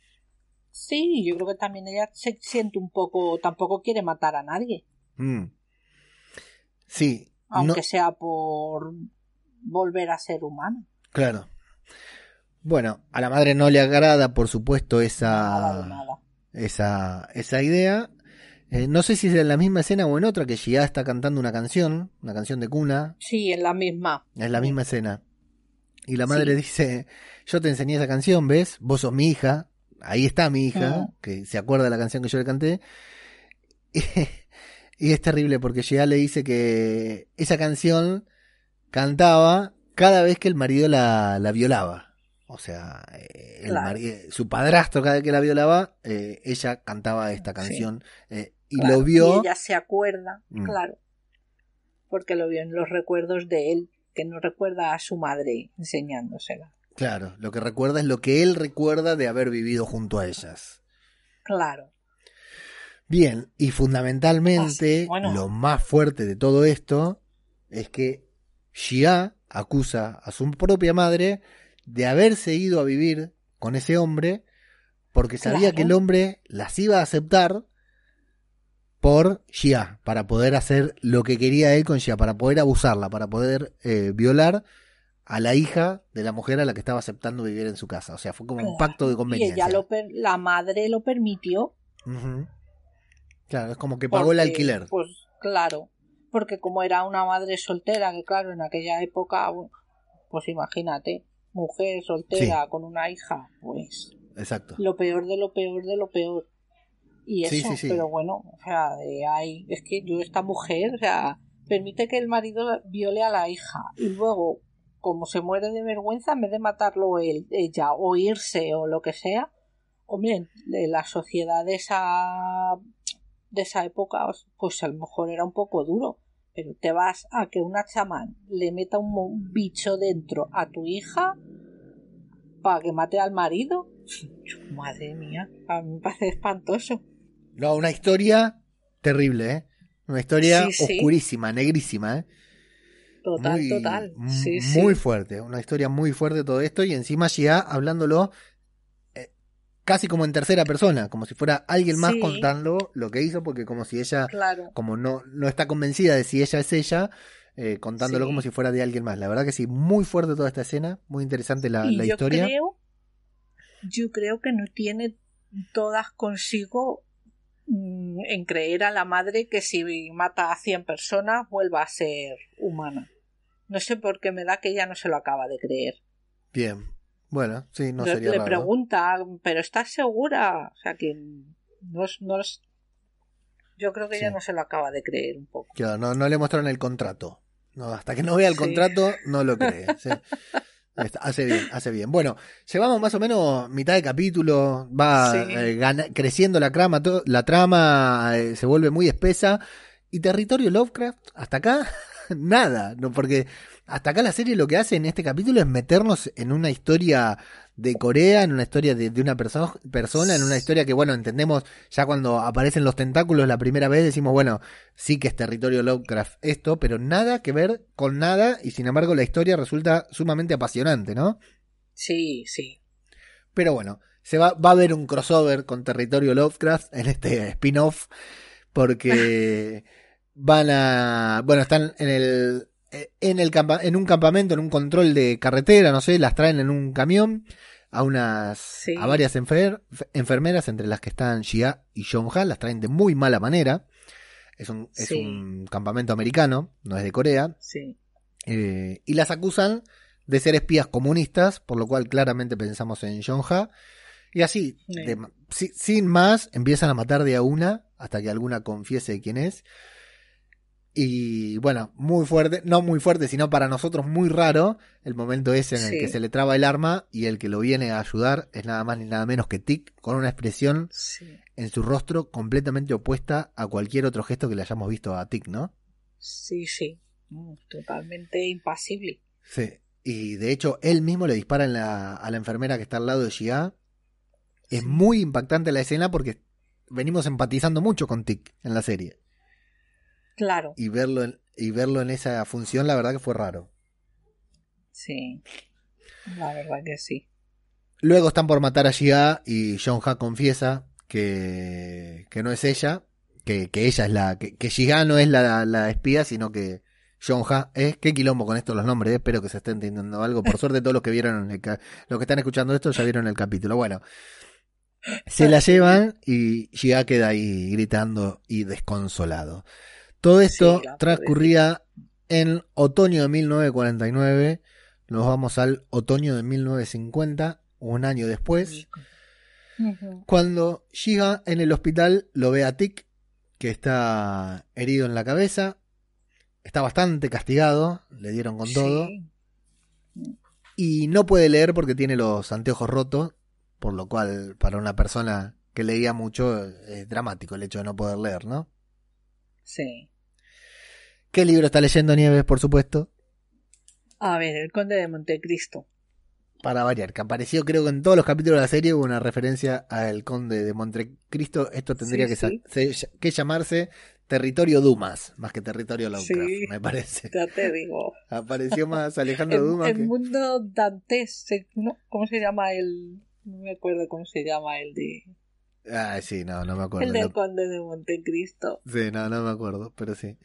Sí, yo creo que también ella se siente un poco, tampoco quiere matar a nadie. Mm. Sí. Aunque sea por volver a ser humano. Claro. Bueno, a la madre no le agrada, por supuesto, esa, esa, esa idea. Eh, no sé si es en la misma escena o en otra que Gia está cantando una canción, una canción de cuna. Sí, en la misma. En la misma escena. Y la madre dice, yo te enseñé esa canción, ¿ves? Vos sos mi hija. Ahí está mi hija, que se acuerda de la canción que yo le canté. Y, es terrible porque Gia le dice que esa canción cantaba cada vez que el marido la, la violaba. O sea, eh, su padrastro cada vez que la violaba, eh, ella cantaba esta canción eh, y lo vio. Y ella se acuerda, mm. claro, porque lo vio en los recuerdos de él, que no recuerda a su madre enseñándosela. Claro, lo que recuerda es lo que él recuerda de haber vivido junto a ellas. Claro. Bien, y fundamentalmente lo más fuerte de todo esto es que Xia acusa a su propia madre de haberse ido a vivir con ese hombre porque sabía que el hombre las iba a aceptar por Xia, para poder hacer lo que quería él con Xia, para poder abusarla, para poder eh, violar a la hija de la mujer a la que estaba aceptando vivir en su casa. O sea, fue como un pacto de conveniencia. Y ella la madre lo permitió. Claro, es como que pagó el alquiler. Pues claro, porque como era una madre soltera, que claro, en aquella época, pues imagínate, mujer soltera con una hija, pues Exacto. lo peor de lo peor de lo peor. Y eso, pero bueno, o sea, hay, es que yo esta mujer, o sea, permite que el marido viole a la hija y luego, como se muere de vergüenza, en vez de matarlo él, ella, o irse o lo que sea, hombre, la sociedad de esa, de esa época, pues a lo mejor era un poco duro pero te vas a que una chamán le meta un bicho dentro a tu hija para que mate al marido. Madre mía, a mí me parece espantoso. No, una historia terrible, ¿eh? Una historia oscurísima, negrísima, ¿eh? Total, total. muy fuerte, una historia muy fuerte todo esto y encima ya hablándolo casi como en tercera persona, como si fuera alguien más contando lo que hizo, porque como si ella, como no, no está convencida de si ella es ella, eh, contándolo como si fuera de alguien más. La verdad que sí, muy fuerte toda esta escena, muy interesante la, la yo historia. Creo, yo creo que no tiene todas consigo mm, en creer a la madre que si mata a 100 personas vuelva a ser humana. No sé por qué me da que ella no se lo acaba de creer. Bien, bueno, sí, no sería Le pregunta, ¿pero estás segura? O sea, que no es, no es... Yo creo que ella no se lo acaba de creer un poco. Claro, no, no le mostraron el contrato. No, hasta que no vea el contrato, no lo cree. Hace bien, hace bien. Bueno, llevamos más o menos mitad de capítulo, va eh, creciendo la trama, la trama eh, se vuelve muy espesa. Y territorio Lovecraft, hasta acá, nada, no porque hasta acá la serie lo que hace en este capítulo es meternos en una historia de Corea, en una historia de, una persona, en una historia que, bueno, entendemos ya cuando aparecen los tentáculos la primera vez, decimos, bueno, sí que es territorio Lovecraft esto, pero nada que ver con nada y sin embargo la historia resulta sumamente apasionante, ¿no? Sí, sí. Pero bueno, se va, va a haber un crossover con territorio Lovecraft en este spin-off porque van a, bueno, están en el en, el en un campamento, en un control de carretera, no sé, las traen en un camión a unas a varias enfermeras, entre las que están Xia y Jongha, las traen de muy mala manera. Es un, es un campamento americano, no es de Corea. Eh, y las acusan de ser espías comunistas, por lo cual claramente pensamos en Jongha. Y así, sin más, empiezan a matar de a una hasta que alguna confiese quién es. Y bueno, muy fuerte, no muy fuerte, sino para nosotros muy raro, el momento ese en el que se le traba el arma y el que lo viene a ayudar es nada más ni nada menos que Tic, con una expresión en su rostro completamente opuesta a cualquier otro gesto que le hayamos visto a Tic, ¿no? Sí, sí, totalmente impasible. Sí, y de hecho él mismo le dispara a la enfermera que está al lado de Xia. Es muy impactante la escena porque venimos empatizando mucho con Tic en la serie. Claro. Y verlo en, y verlo en esa función, la verdad que fue raro. Sí. La verdad que sí. Luego están por matar a Xia y John Ha confiesa que, que no es ella, que, que ella es la. que, que no es la, la, espía, sino que Jonja, ¿eh? Qué quilombo con esto los nombres, espero que se esté entendiendo algo. Por suerte todos los que vieron, el los que están escuchando esto ya vieron el capítulo. Bueno, se la llevan y ya queda ahí gritando y desconsolado. Todo esto transcurría en otoño de 1949. Nos vamos al otoño de 1950, un año después. Cuando llega en el hospital, lo ve a Tic, que está herido en la cabeza. Está bastante castigado, le dieron con todo. Y no puede leer porque tiene los anteojos rotos, por lo cual para una persona que leía mucho es dramático el hecho de no poder leer, ¿no? Sí. ¿Qué libro está leyendo Nieves, por supuesto? A ver, El Conde de Montecristo para variar, que apareció creo que en todos los capítulos de la serie hubo una referencia al conde de Montecristo. Esto tendría que, llamarse Territorio Dumas, más que Territorio Lovecraft, me parece. Ya te digo. Apareció más Alejandro Dumas. El mundo Dantes, ¿no? ¿cómo se llama el...? No me acuerdo cómo se llama el de... Ah, sí, no, no me acuerdo. El del conde de Montecristo. Sí, no, no me acuerdo, pero sí.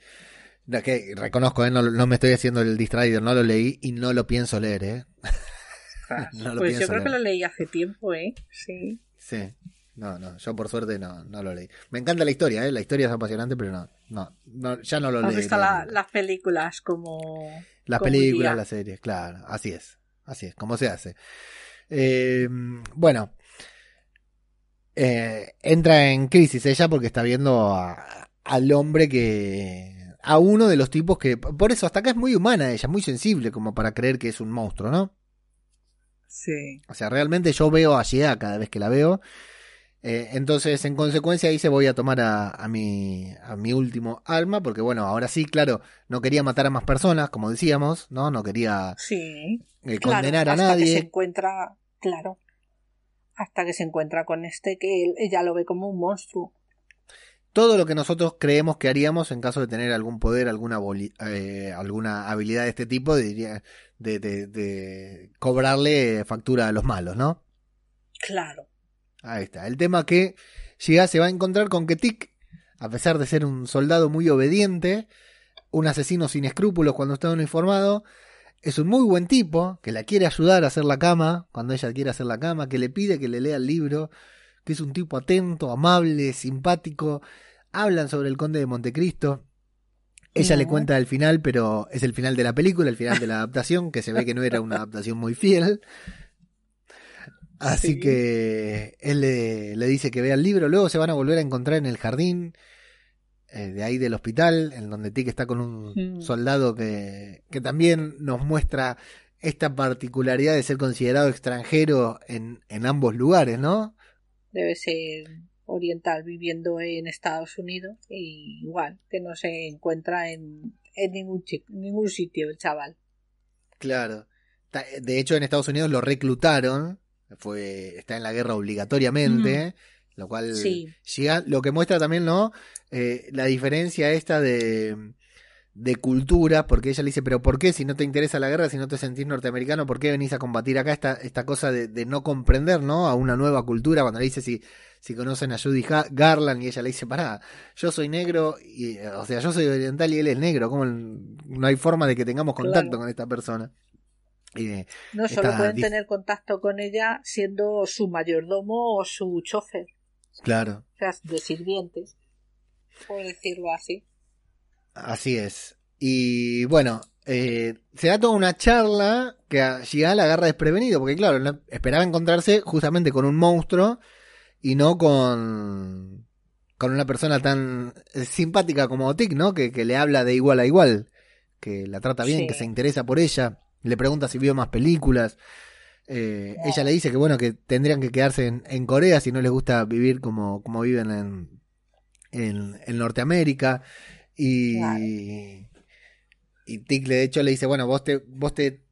No, que reconozco, ¿eh? no, no me estoy haciendo el distraído, no lo leí y no lo pienso leer, ¿eh? pues yo creo que lo leí hace tiempo, ¿eh? Sí. Sí. No, no, yo por suerte no, no lo leí. Me encanta la historia, ¿eh? La historia es apasionante, pero no, no, ya no lo leí. ¿Has visto las películas como... Las películas, las series, claro, así es, así es, como se hace. Eh, bueno, eh, entra en crisis ella porque está viendo al hombre que... A uno de los tipos que... Por eso, hasta acá es muy humana ella, muy sensible como para creer que es un monstruo, ¿no? Sí. O sea, realmente yo veo a Shea cada vez que la veo. Eh, entonces, en consecuencia, dice voy a tomar a, mi, a mi último alma, porque bueno, ahora sí, claro, no quería matar a más personas, como decíamos, ¿no? No quería sí, eh, condenar a nadie. Que se encuentra, claro, hasta que se encuentra con este que ella lo ve como un monstruo todo lo que nosotros creemos que haríamos en caso de tener algún poder, alguna, eh, alguna habilidad de este tipo, de, de, de, cobrarle factura a los malos, ¿no? Claro. Ahí está. El tema que llega se va a encontrar con que Tic, a pesar de ser un soldado muy obediente, un asesino sin escrúpulos cuando está uniformado, es un muy buen tipo, que la quiere ayudar a hacer la cama, cuando ella quiere hacer la cama, que le pide que le lea el libro, que es un tipo atento, amable, simpático. Hablan sobre el conde de Montecristo. Ella le cuenta el final, pero es el final de la película, el final de la adaptación, que se ve que no era una adaptación muy fiel. Así que él le, dice que vea el libro. Luego se van a volver a encontrar en el jardín eh, de ahí del hospital, en donde Tic está con un mm. soldado que, que también nos muestra esta particularidad de ser considerado extranjero en, en ambos lugares, ¿no? debe ser oriental viviendo en Estados Unidos y igual que no se encuentra en, en ningún, ningún sitio el chaval. Claro. De hecho en Estados Unidos lo reclutaron, fue está en la guerra obligatoriamente, lo cual sí. lo que muestra también, ¿no? Eh, la diferencia esta de de cultura, porque ella le dice, pero ¿por qué si no te interesa la guerra, si no te sentís norteamericano, por qué venís a combatir acá esta, esta cosa de, no comprender, ¿no? A una nueva cultura, cuando le dice si, si conocen a Judy Garland y ella le dice, pará, yo soy negro, y, o sea, yo soy oriental y él es negro, ¿cómo no hay forma de que tengamos contacto con esta persona? No, solo pueden tener contacto con ella siendo su mayordomo o su chofer. Claro. O sea, de sirvientes, por decirlo así. Así es. Y bueno, eh, se da toda una charla que a Gigal agarra desprevenido, porque claro, esperaba encontrarse justamente con un monstruo y no con, con una persona tan eh, simpática como Tic, ¿no? Que, le habla de igual a igual, que la trata bien, que se interesa por ella, le pregunta si vio más películas. Eh, ella le dice que bueno, que tendrían que quedarse en, Corea si no les gusta vivir como, como viven en, en, en Norteamérica. Y, y Tickle de hecho le dice, bueno, vos te, vos te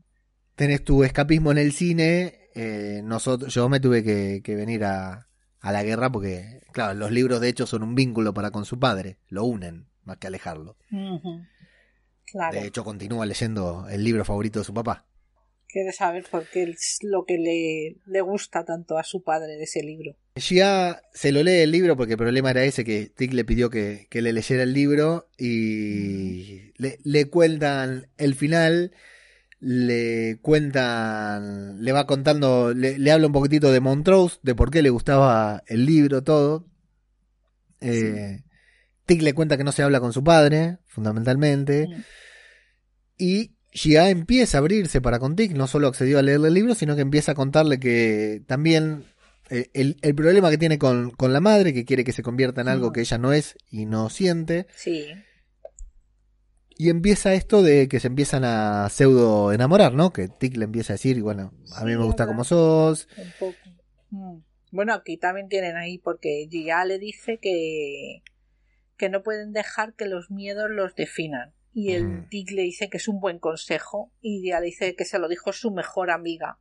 tenés tu escapismo en el cine, eh, nosotros, yo me tuve que, venir a, a, la guerra porque, claro, los libros de hecho son un vínculo para con su padre, lo unen más que alejarlo. De hecho continúa leyendo el libro favorito de su papá. Quiere saber por qué es lo que le, le gusta tanto a su padre de ese libro. Ya se lo lee el libro porque el problema era ese que Tick le pidió que, le leyera el libro y le, le, cuentan el final, le cuentan, le va contando, le, habla un poquitito de Montrose, de por qué le gustaba el libro, todo. Eh, Tick le cuenta que no se habla con su padre, fundamentalmente. Y Gia empieza a abrirse para con Tick, no solo accedió a leerle el libro, sino que empieza a contarle que también eh, el, problema que tiene con, la madre, que quiere que se convierta en algo que ella no es y no siente. Sí. Y empieza esto de que se empiezan a pseudo enamorar, ¿no? Que Tick le empieza a decir, bueno, a mí me gusta como sos. Un poco. Mm. Bueno, aquí también tienen ahí, porque Gia le dice que, que no pueden dejar que los miedos los definan y el mm. le dice que es un buen consejo y ya le dice que se lo dijo su mejor amiga.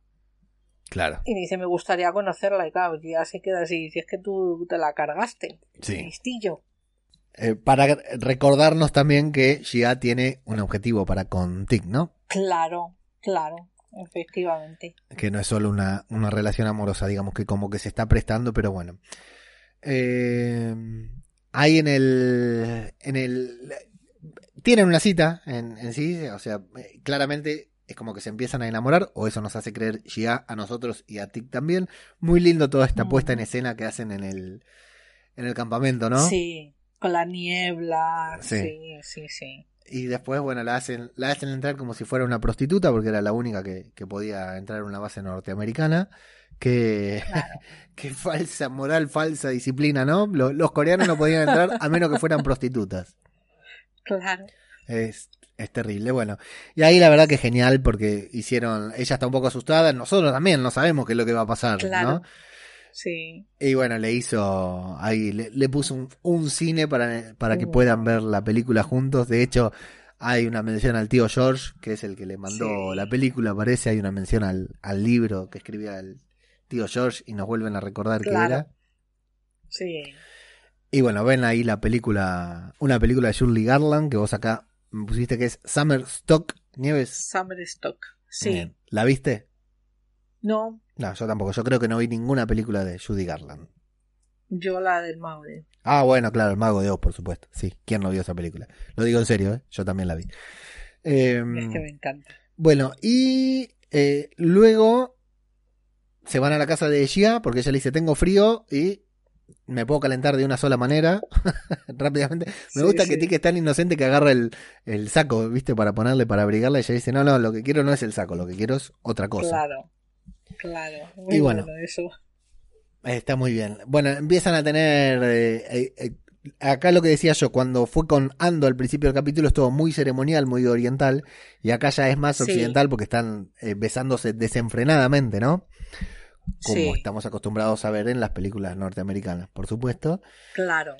Claro. Y dice, me gustaría conocerla y claro, ya se queda así, si es que tú te la cargaste. Sí. Listillo. Eh, para recordarnos también que Gia tiene un objetivo para con Tig, ¿no? Claro, claro, efectivamente. Que no es solo una, una relación amorosa, digamos que como que se está prestando, pero bueno. Eh, hay en el, en el tienen una cita en, sí, o sea, eh, claramente es como que se empiezan a enamorar, o eso nos hace creer ya a nosotros y a Tic también. Muy lindo toda esta puesta en escena que hacen en el, en el campamento, ¿no? Sí, con la niebla, sí, sí, sí. Y después, bueno, la hacen, la hacen entrar como si fuera una prostituta, porque era la única que, podía entrar en una base norteamericana. Que, que falsa moral, falsa disciplina, ¿no? Los, los coreanos no podían entrar a menos que fueran prostitutas. Claro. Es, es terrible, bueno. Y ahí la verdad que genial porque hicieron, ella está un poco asustada, nosotros también no sabemos qué es lo que va a pasar, ¿no? Sí. Y bueno, le hizo, ahí le, puso un, cine para, para que uh. puedan ver la película juntos. De hecho, hay una mención al tío George, que es el que le mandó la película, parece. Hay una mención al, al libro que escribía el tío George y nos vuelven a recordar que era. Sí. Y bueno, ven ahí la película, una película de Shirley Garland que vos acá me pusiste que es Summer Stock, Nieves. Summer Stock, sí. ¿La viste? No. No, yo tampoco. Yo creo que no vi ninguna película de Judy Garland. Yo la del Mago de. Ah, bueno, claro, el Mago de Oz, por supuesto. Sí, ¿quién no vio esa película? Lo digo en serio, ¿eh? Yo también la vi. Em, es que me encanta. Bueno, y eh, luego se van a la casa de Gia porque ella le dice, tengo frío y me puedo calentar de una sola manera rápidamente. Me gusta que Tiki es tan inocente que agarra el, el, saco, ¿viste? Para ponerle, para abrigarla. Y ella dice, no, no, lo que quiero no es el saco, lo que quiero es otra cosa. Claro, claro. y bueno, eso. Está muy bien. Bueno, empiezan a tener... Eh, eh, eh, acá lo que decía yo, cuando fue con Ando al principio del capítulo estuvo muy ceremonial, muy oriental. Y acá ya es más occidental porque están besándose desenfrenadamente, ¿no? Como estamos acostumbrados a ver en las películas norteamericanas, por supuesto. Claro.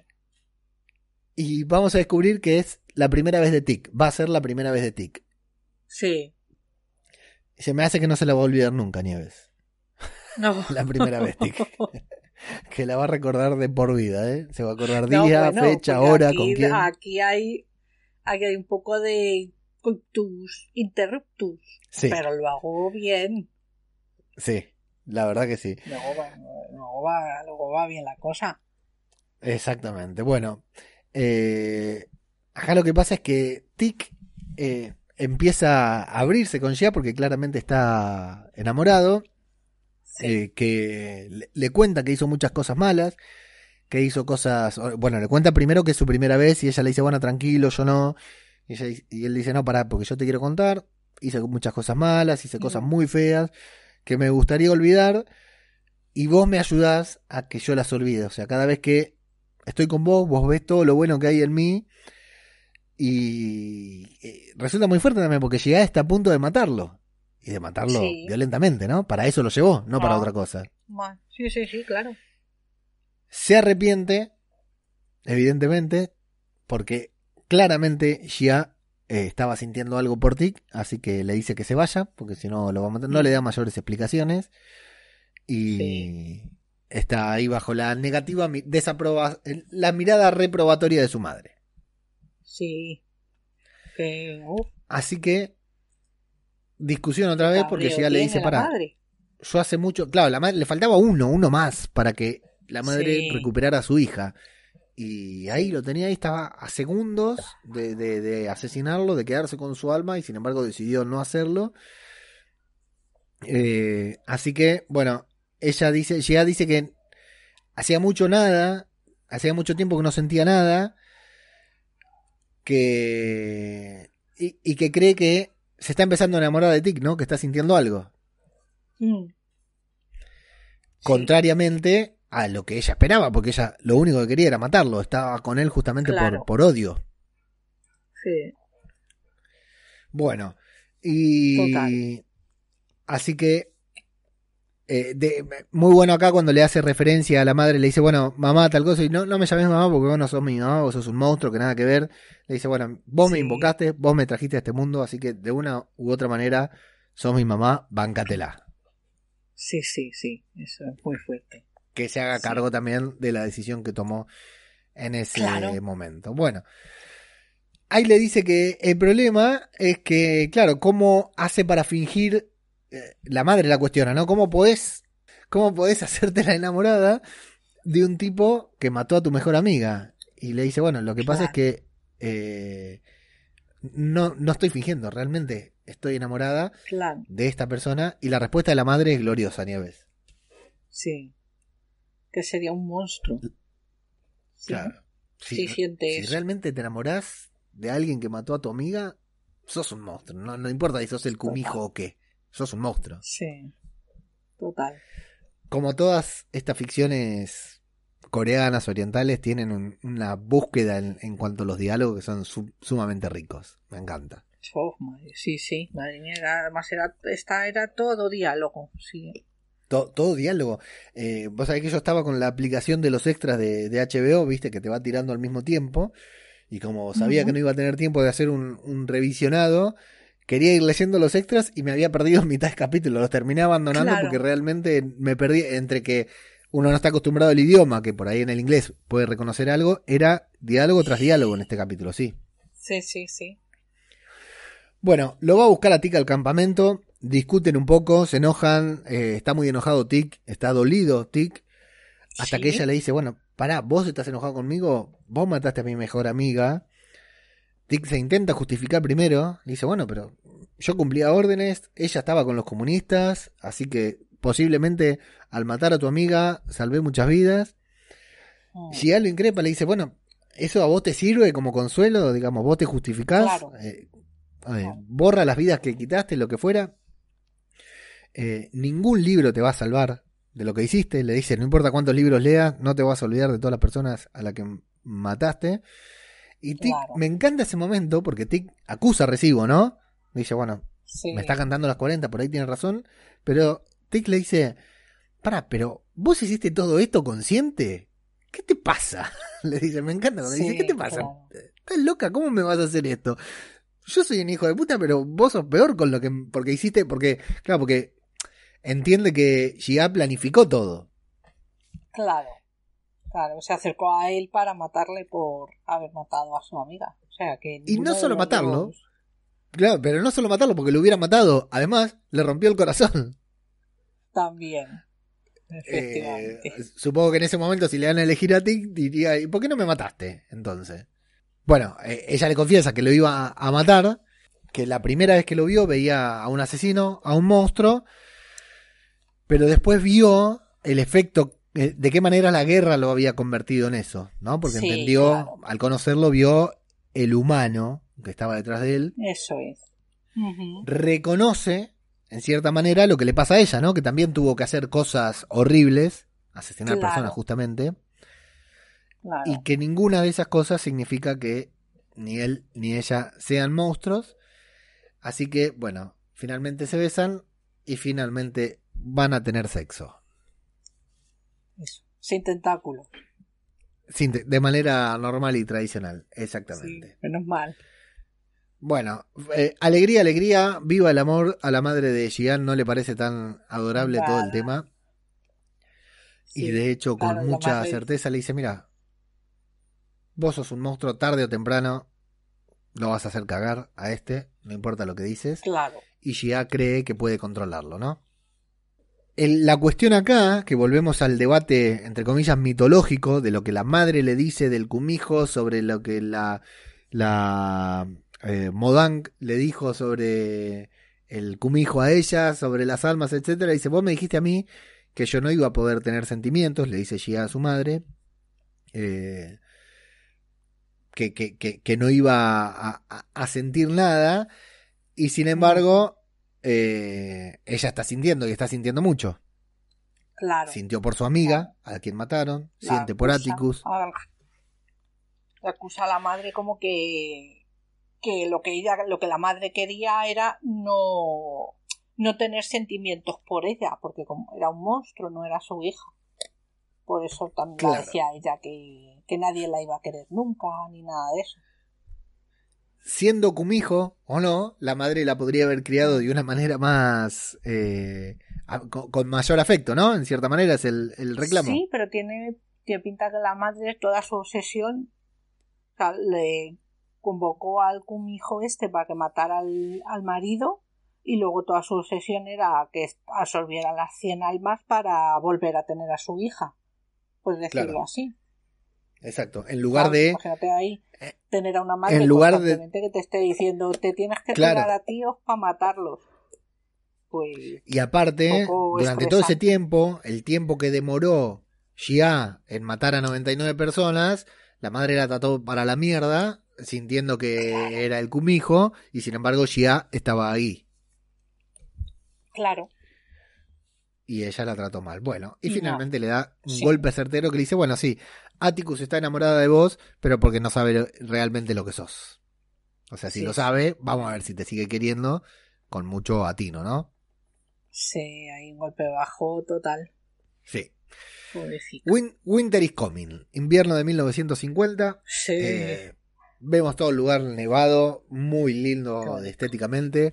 Y vamos a descubrir que es la primera vez de Tick, va a ser la primera vez de Tick. Sí. Se me hace que no se la va a olvidar nunca, Nieves. No. la primera vez, Tick. que la va a recordar de por vida, ¿eh? Se va a acordar día, fecha, hora, con quién. Aquí hay, aquí hay un poco de tus interruptus. Sí. Pero lo hago bien. Sí. La verdad que sí. Luego va, bien la cosa. Exactamente. Bueno, eh, acá lo que pasa es que Tic eh, empieza a abrirse con Gia porque claramente está enamorado. Eh, que le, cuenta que hizo muchas cosas malas, que hizo cosas. Bueno, le cuenta primero que es su primera vez y ella le dice, bueno, tranquilo, yo no. Y, y él dice, no, pará, porque yo te quiero contar. Hice muchas cosas malas, hice cosas muy feas que me gustaría olvidar y vos me ayudás a que yo las olvide. O sea, cada vez que estoy con vos, vos ves todo lo bueno que hay en mí y eh, resulta muy fuerte también porque llegué a este punto de matarlo y de matarlo violentamente, ¿no? Para eso lo llevó, no para ah. otra cosa. Sí, sí, sí, claro. Se arrepiente, evidentemente, porque claramente ya eh, estaba sintiendo algo por ti, así que le dice que se vaya, porque si no lo va a matar. No le da mayores explicaciones. Y está ahí bajo la negativa, desaproba, la mirada reprobatoria de su madre. Sí. Así que discusión otra vez porque ya le dice, para, yo hace mucho, claro, la madre le faltaba uno, uno más para que la madre recuperara a su hija. Y ahí lo tenía, ahí estaba a segundos de, de, asesinarlo, de quedarse con su alma y sin embargo decidió no hacerlo. Eh, así que, bueno, ella dice, ella dice que hacía mucho nada, hacía mucho tiempo que no sentía nada, que y, que cree que se está empezando a enamorar de Tic, ¿no? Que está sintiendo algo. Mm. Contrariamente a lo que ella esperaba, porque ella lo único que quería era matarlo, estaba con él justamente por, por odio. Sí. Bueno, y así que eh, de, muy bueno acá cuando le hace referencia a la madre, le dice, bueno, mamá, tal cosa, y no, no me llames mamá porque vos no sos mi mamá, vos sos un monstruo que nada que ver. Le dice, bueno, vos me invocaste, vos me trajiste a este mundo, así que de una u otra manera sos mi mamá, bancatela. Sí, sí, sí, eso es muy fuerte. Que se haga cargo también de la decisión que tomó en ese momento. Bueno, ahí le dice que el problema es que, claro, ¿cómo hace para fingir eh, la madre la cuestiona, ¿no? ¿Cómo podés, ¿Cómo podés hacerte la enamorada de un tipo que mató a tu mejor amiga? Y le dice, bueno, lo que pasa es que eh, no, no estoy fingiendo, realmente estoy enamorada de esta persona. Y la respuesta de la madre es gloriosa, Nieves. Sí. Que sería un monstruo. Claro. Si, si realmente te enamorás de alguien que mató a tu amiga, sos un monstruo. No, no importa si sos el cumijo o qué sos un monstruo. Sí, total. Como todas estas ficciones coreanas, orientales, tienen una búsqueda en, cuanto a los diálogos que son sumamente ricos. Me encanta. Oh, sí, sí, madre mía, además era, esta era todo diálogo, sí. Todo, diálogo. Eh, vos sabés que yo estaba con la aplicación de los extras de, HBO, viste, que te va tirando al mismo tiempo. Y como sabía que no iba a tener tiempo de hacer un, un revisionado, quería ir leyendo los extras y me había perdido mitad de capítulo. Los terminé abandonando porque realmente me perdí entre que uno no está acostumbrado al idioma, que por ahí en el inglés puede reconocer algo, era diálogo tras diálogo en este capítulo, sí. Sí, sí, sí. Bueno, lo va a buscar a Tic al campamento, discuten un poco, se enojan, eh, está muy enojado Tic, está dolido Tic, hasta que ella le dice, bueno, pará, vos estás enojado conmigo, vos mataste a mi mejor amiga, Dick se intenta justificar primero, dice, bueno, pero yo cumplía órdenes, ella estaba con los comunistas, así que posiblemente al matar a tu amiga salvé muchas vidas. Oh. Si algo increpa, le dice, bueno, ¿eso a vos te sirve como consuelo? Digamos, vos te justificás, eh, borra las vidas que quitaste, lo que fuera. Eh, ningún libro te va a salvar de lo que hiciste. Le dice, no importa cuántos libros leas, no te vas a olvidar de todas las personas a las que mataste. Y Tic, me encanta ese momento porque Tic acusa recibo, ¿no? Dice, bueno, me está cantando las 40, por ahí tiene razón. Pero Tic le dice, para, pero ¿vos hiciste todo esto consciente? ¿Qué te pasa? le dice, me encanta cuando dice, ¿qué te pasa? ¿Estás loca? ¿Cómo me vas a hacer esto? Yo soy un hijo de puta, pero vos sos peor con lo que. Porque hiciste. Porque, claro, porque entiende que Gia planificó todo. Claro. Claro, se acercó a él para matarle por haber matado a su amiga. O sea que. Y no solo matarlo. Claro, pero no solo matarlo porque lo hubiera matado. Además, le rompió el corazón. También. Eh, supongo que en ese momento, si le dan a elegir a ti, diría: ¿y por qué no me mataste? Entonces. Bueno, eh, ella le confiesa que lo iba a matar. Que la primera vez que lo vio veía a un asesino, a un monstruo. Pero después vio el efecto eh, de qué manera la guerra lo había convertido en eso, ¿no? Porque entendió, al conocerlo, vio el humano que estaba detrás de él. Eso es. Reconoce, en cierta manera, lo que le pasa a ella, ¿no? Que también tuvo que hacer cosas horribles, asesinar personas justamente. Y que ninguna de esas cosas significa que ni él ni ella sean monstruos. Así que, bueno, finalmente se besan y finalmente van a tener sexo. Sin tentáculo. de manera normal y tradicional, exactamente. menos mal. Bueno, eh, alegría, alegría, viva el amor. A la madre de Gian no le parece tan adorable todo el tema. y de hecho, con mucha certeza le dice, mira, vos sos un monstruo, tarde o temprano lo vas a hacer cagar a este no importa lo que dices. Claro. Y Shia cree que puede controlarlo, ¿no? La cuestión acá, que volvemos al debate, entre comillas, mitológico, de lo que la madre le dice del cumijo, sobre lo que la, la eh, le dijo sobre el cumijo a ella, sobre las almas, etcétera. Dice, vos me dijiste a mí que yo no iba a poder tener sentimientos, le dice Shia a su madre. Eh, que, que, que, no iba a, sentir nada y sin embargo eh, ella está sintiendo y está sintiendo mucho. Claro. Sintió por su amiga, a quien mataron, siente por Atticus. acusa a la madre como que, que lo que ella, lo que la madre quería era no, no tener sentimientos por ella, porque como era un monstruo, no era su hija. Por eso también decía ella que, que nadie la iba a querer nunca, ni nada de eso siendo Kumijo o no, la madre la podría haber criado de una manera más. Eh, con, mayor afecto, ¿no? En cierta manera es el, reclamo. Sí, pero tiene, tiene pinta que la madre, toda su obsesión, le convocó al Kumijo este para que matara al, al marido y luego toda su obsesión era que absorbiera las 100 almas para volver a tener a su hija. Pues decirlo así. Exacto. En lugar de. Imagínate ahí eh, tener a una madre en lugar de... que te esté diciendo te tienes que claro. a tíos para matarlos. Pues. Y aparte, durante todo ese tiempo, el tiempo que demoró Xia en matar a 99 personas, la madre la trató para la mierda, sintiendo que era el cumijo, y sin embargo Xia estaba ahí. Claro y ella la trató mal. Bueno, y finalmente le da un golpe certero que le dice, bueno, sí, Atticus está enamorada de vos, pero porque no sabe realmente lo que sos. O sea, si lo sabe, vamos a ver si te sigue queriendo con mucho atino, ¿no? Sí, hay un golpe bajo total. Sí. Winter is coming, invierno de 1950. Sí. Eh, vemos todo el lugar nevado, muy lindo estéticamente.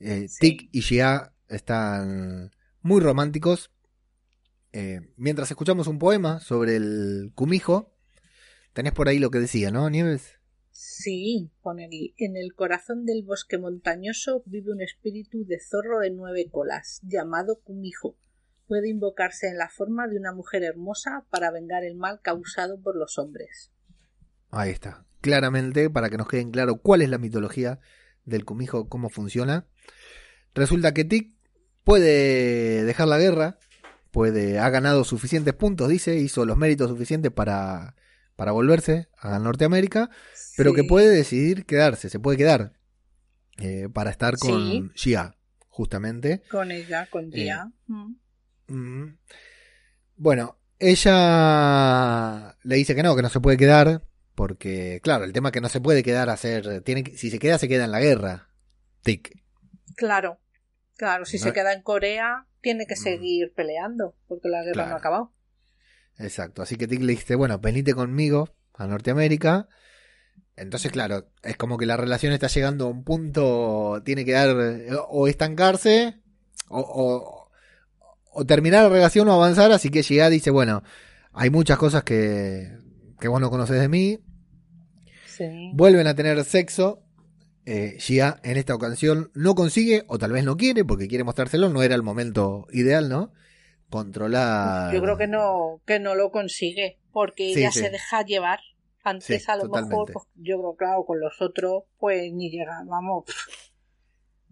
Eh, Tick y Shia están muy románticos. Eh, mientras escuchamos un poema sobre el cumijo, tenés por ahí lo que decía, ¿no, Nieves? Sí, pone aquí. En el corazón del bosque montañoso vive un espíritu de zorro de nueve colas, llamado cumijo. Puede invocarse en la forma de una mujer hermosa para vengar el mal causado por los hombres. Ahí está. Claramente, para que nos quede claro cuál es la mitología del cumijo, cómo funciona. Resulta que Tic puede dejar la guerra, puede, ha ganado suficientes puntos, dice, hizo los méritos suficientes para, para volverse a Norteamérica, pero que puede decidir quedarse, se puede quedar eh, para estar con Gia, justamente. Con ella, con eh, Gia. Mm. Mm. Bueno, ella le dice que no, que no se puede quedar, porque, claro, el tema es que no se puede quedar a hacer, tiene si se queda, se queda en la guerra. Tic. Claro. Claro, si se queda en Corea, tiene que seguir peleando, porque la guerra no ha acabado. Exacto, así que Tick le dice, bueno, venite conmigo a Norteamérica. Entonces, claro, es como que la relación está llegando a un punto, tiene que dar o estancarse o, o, terminar la relación o avanzar, así que llega dice, bueno, hay muchas cosas que, que vos no conoces de mí. Sí. Vuelven a tener sexo eh, en esta ocasión no consigue, o tal vez no quiere, porque quiere mostrárselo, no era el momento ideal, ¿no? Controlar. Yo creo que no, que no lo consigue, porque ella se deja llevar. Antes a lo mejor, pues, yo creo, claro, con los otros, pues ni llegaba, vamos,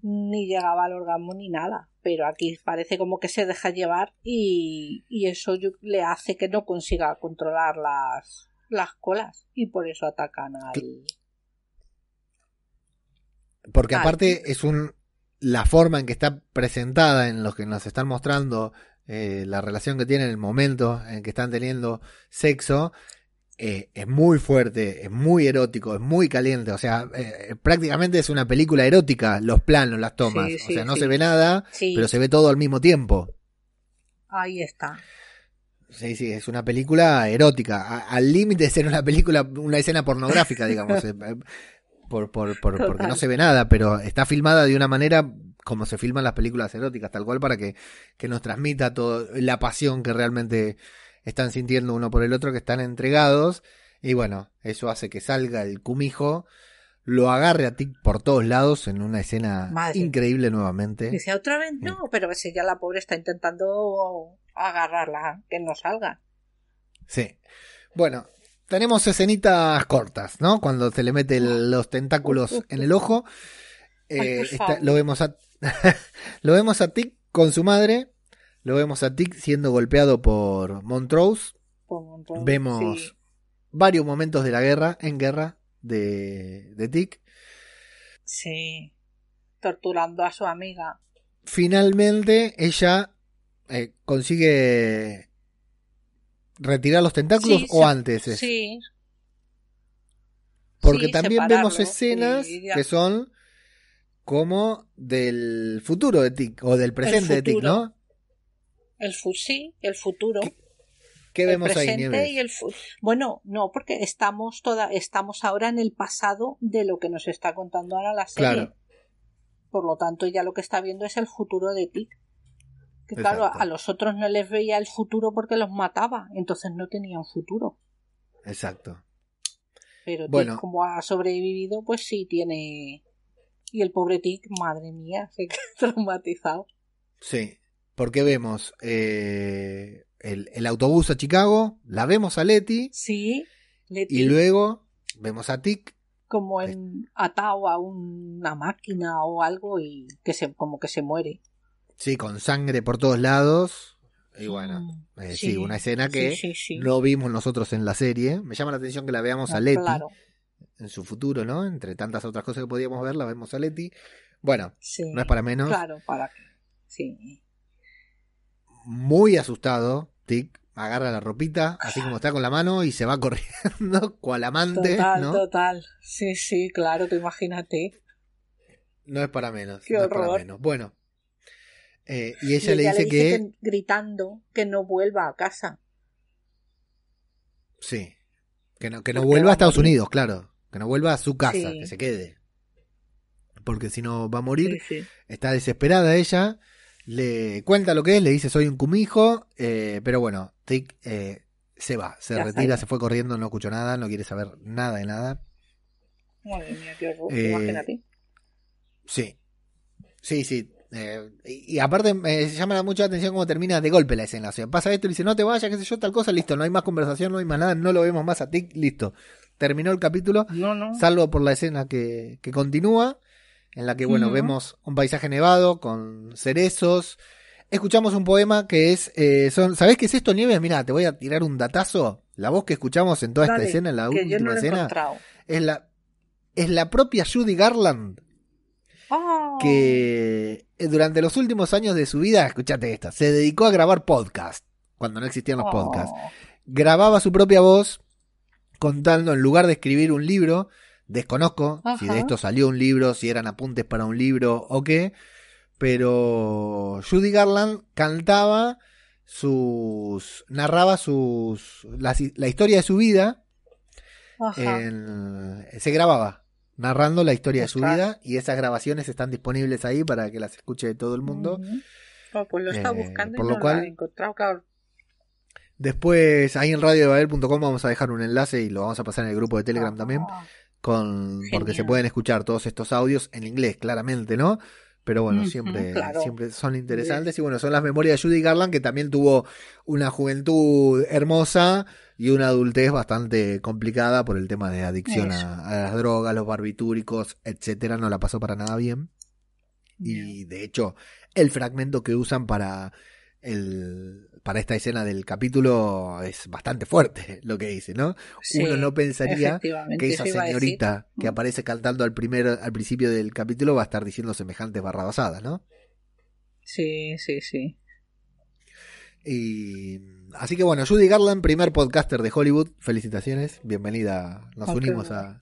ni llegaba al orgasmo ni nada. Pero aquí parece como que se deja llevar y, y eso le hace que no consiga controlar las, las colas y por eso atacan al, porque aparte es un la forma en que está presentada, en lo que nos están mostrando eh, la relación que tienen, el momento en que están teniendo sexo, eh, es muy fuerte, es muy erótico, es muy caliente. O sea, eh, prácticamente es una película erótica, los planos, las tomas. o sea, no se ve nada, pero se ve todo al mismo tiempo. Ahí está. Sí, sí, es una película erótica, al límite de ser una película, una escena pornográfica, digamos por, por, por porque no se ve nada, pero está filmada de una manera como se filman las películas eróticas, tal cual para que, que nos transmita toda la pasión que realmente están sintiendo uno por el otro, que están entregados. Y bueno, eso hace que salga el cumijo, lo agarre a Tic por todos lados en una escena increíble nuevamente. Dice, otra vez no, pero si ya la pobre está intentando agarrarla, que no salga. Sí. Bueno, tenemos escenitas cortas, ¿no? Cuando se le mete los tentáculos en el ojo. Eh, lo vemos a lo vemos a Tic con su madre. Lo vemos a Tic siendo golpeado por Montrose. Vemos varios momentos de la guerra, en guerra, de, de Tic. Sí. Torturando a su amiga. Finalmente, ella eh, consigue retirar los tentáculos o antes. Sí. Porque también vemos escenas que son como del futuro de Tic o del presente de Tic, ¿no? El sí, el futuro. ¿Qué, vemos ahí, y el Bueno, no, porque estamos toda, estamos ahora en el pasado de lo que nos está contando ahora la serie. Claro. Por lo tanto, ya lo que está viendo es el futuro de Tic. Que claro, a los otros no les veía el futuro porque los mataba, entonces no tenían futuro. Exacto. Pero bueno. como ha sobrevivido, pues sí tiene. Y el pobre Tic, madre mía, se queda traumatizado. Sí, porque vemos eh, el, autobús a Chicago, la vemos a Letty. Sí, Y luego vemos a Tic. Como en, atado a una máquina o algo y que se, como que se muere. Sí, con sangre por todos lados. Y bueno, mm, eh, sí. una escena que no vimos nosotros en la serie. Me llama la atención que la veamos a ah, Letty en su futuro, ¿no? Entre tantas otras cosas que podíamos ver, la vemos a Letty. Bueno, no es para menos. Claro, para Sí. Muy asustado, Tic agarra la ropita, así como está con la mano, y se va corriendo, cual amante. Total, total. Sí, sí, claro, te imagínate. No es para menos. no es para menos. Bueno, eh, y ella, le, dice que... Gritando que no vuelva a casa. Sí. Que no, que no vuelva a Estados Unidos, claro. Que no vuelva a su casa, que se quede. Porque si no va a morir. Está desesperada ella. Le cuenta lo que es, le dice soy un cumijo. Eh, pero bueno, Tick eh, se va, se retira, se fue corriendo, no escuchó nada, no quiere saber nada de nada. Madre mía, qué horror. Imagínate. Sí. Sí, sí. Eh, y, aparte me llama mucho la atención cómo termina de golpe la escena. O sea, pasa esto y dice, no te vayas, qué sé yo, tal cosa, listo, no hay más conversación, no hay más nada, no lo vemos más a ti, listo. Terminó el capítulo, salvo por la escena que, que continúa, en la que, bueno, vemos un paisaje nevado con cerezos. Escuchamos un poema que es, eh, son, ¿sabés qué es esto, Nieves? Mira, te voy a tirar un datazo. La voz que escuchamos en toda esta escena, en la última escena, es la, es la propia Judy Garland Oh. que eh, durante los últimos años de su vida, escúchate esto, se dedicó a grabar podcast, cuando no existían los podcasts. Oh. Grababa su propia voz contando, en lugar de escribir un libro, desconozco si de esto salió un libro, si eran apuntes para un libro o qué, pero Judy Garland cantaba sus, narraba sus, la, historia de su vida, se grababa narrando la historia de su vida y esas grabaciones están disponibles ahí para que las escuche todo el mundo. Oh, pues lo está eh, buscando por lo, cual, encontrado, Después ahí en radiobabel.com vamos a dejar un enlace y lo vamos a pasar en el grupo de Telegram ah, también con porque se pueden escuchar todos estos audios en inglés, claramente, ¿no? Pero bueno, siempre, siempre son interesantes. Y bueno, son las memorias de Judy Garland, que también tuvo una juventud hermosa y una adultez bastante complicada por el tema de adicción a, las drogas, los barbitúricos, etcétera. No la pasó para nada bien. Y de hecho, el fragmento que usan para el, para esta escena del capítulo es bastante fuerte lo que dice, ¿no? Uno no pensaría que esa señorita que aparece cantando al primer, al principio del capítulo va a estar diciendo semejantes barrabasadas, ¿no? Sí, sí, sí. Y así que bueno, Judy Garland, primer podcaster de Hollywood, felicitaciones, bienvenida, nos unimos a,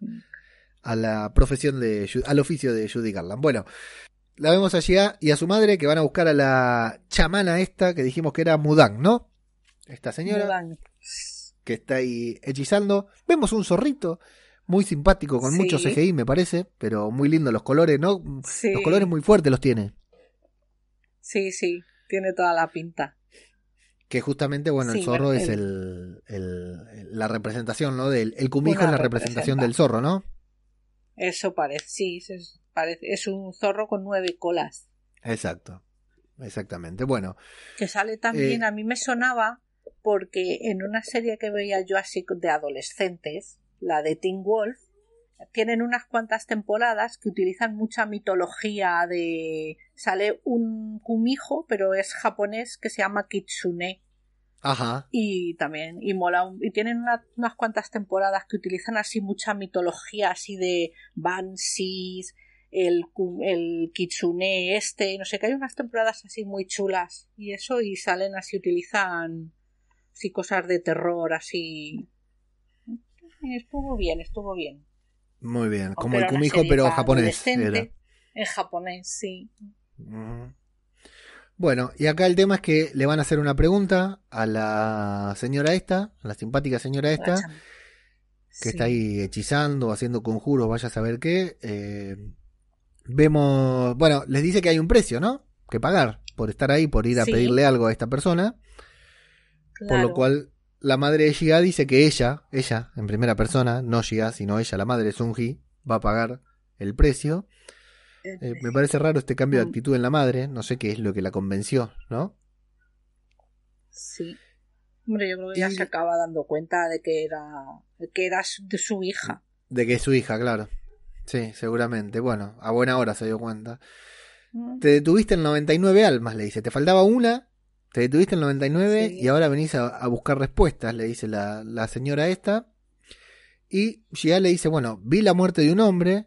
a la profesión de al oficio de Judy Garland. Bueno, la vemos allá y a su madre que van a buscar a la chamana esta que dijimos que era Mudang, ¿no? Esta señora que está ahí hechizando. Vemos un zorrito muy simpático con mucho CGI me parece, pero muy lindo los colores, ¿no? Los colores muy fuertes los tiene. Sí, sí, tiene toda la pinta. Que justamente, bueno, el zorro es el, la representación, ¿no? Del, el cumijo es la representación del zorro, ¿no? Eso parece, sí, es, parece, es un zorro con nueve colas. Exacto, exactamente. Bueno. Que sale también, eh, a mí me sonaba porque en una serie que veía yo así de adolescentes, la de Teen Wolf, tienen unas cuantas temporadas que utilizan mucha mitología de sale un kumijo pero es japonés que se llama kitsune Ajá. y también y mola y tienen unas cuantas temporadas que utilizan así mucha mitología así de banshees el, el kitsune este no sé que hay unas temporadas así muy chulas y eso y salen así utilizan así cosas de terror así estuvo bien estuvo bien muy bien, como el Kumijo, pero japonés. Era. En japonés, sí. Bueno, y acá el tema es que le van a hacer una pregunta a la señora esta, a la simpática señora esta, que está ahí hechizando, haciendo conjuros, vaya a saber qué. Eh, vemos, bueno, les dice que hay un precio, ¿no? Que pagar por estar ahí, por ir a pedirle algo a esta persona. Por lo cual la madre de Shiga dice que ella, ella, en primera persona, no Shiga, sino ella, la madre de Sunji, va a pagar el precio. Eh, me parece raro este cambio de mm. actitud en la madre, no sé qué es lo que la convenció, ¿no? Sí. Hombre, yo creo que ella se acaba dando cuenta de que era, que era de su hija. De que es su hija, claro. Sí, seguramente. Bueno, a buena hora se dio cuenta. Mm. Te detuviste en 99 almas, le dice. Te faltaba una te detuviste en 99 y ahora venís a, buscar respuestas, le dice la, señora esta. Y ya le dice, bueno, vi la muerte de un hombre,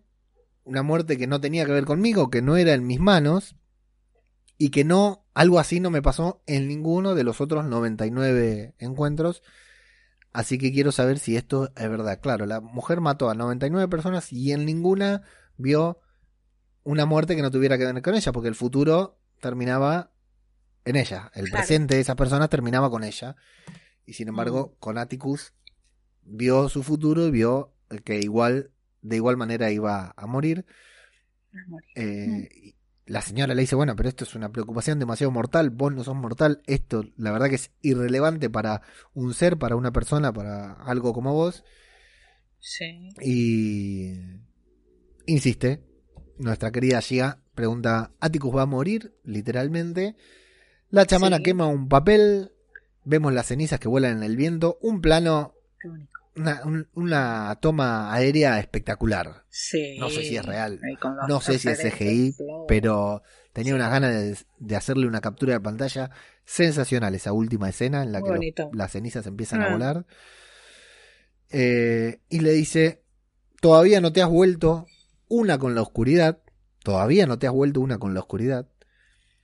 una muerte que no tenía que ver conmigo, que no era en mis manos, y que no, algo así no me pasó en ninguno de los otros 99 encuentros. Así que quiero saber si esto es verdad. Claro, la mujer mató a 99 personas y en ninguna vio una muerte que no tuviera que ver con ella, porque el futuro terminaba en ella. El presente de esa persona terminaba con ella. Y sin embargo, mm. con Atticus vio su futuro y vio que igual, de igual manera iba a morir. Eh, mm. La señora le dice, bueno, pero esto es una preocupación demasiado mortal, vos no sos mortal, esto la verdad que es irrelevante para un ser, para una persona, para algo como vos. Sí. Y insiste, nuestra querida Gia pregunta, ¿Atticus va a morir? Literalmente. La chamana quema un papel, vemos las cenizas que vuelan en el viento, un plano, una, toma aérea espectacular. No sé si es real, no sé si es CGI, pero tenía unas ganas de, hacerle una captura de pantalla sensacional esa última escena en la que las cenizas empiezan a ah. volar. Eh, y le dice, todavía no te has vuelto una con la oscuridad, todavía no te has vuelto una con la oscuridad.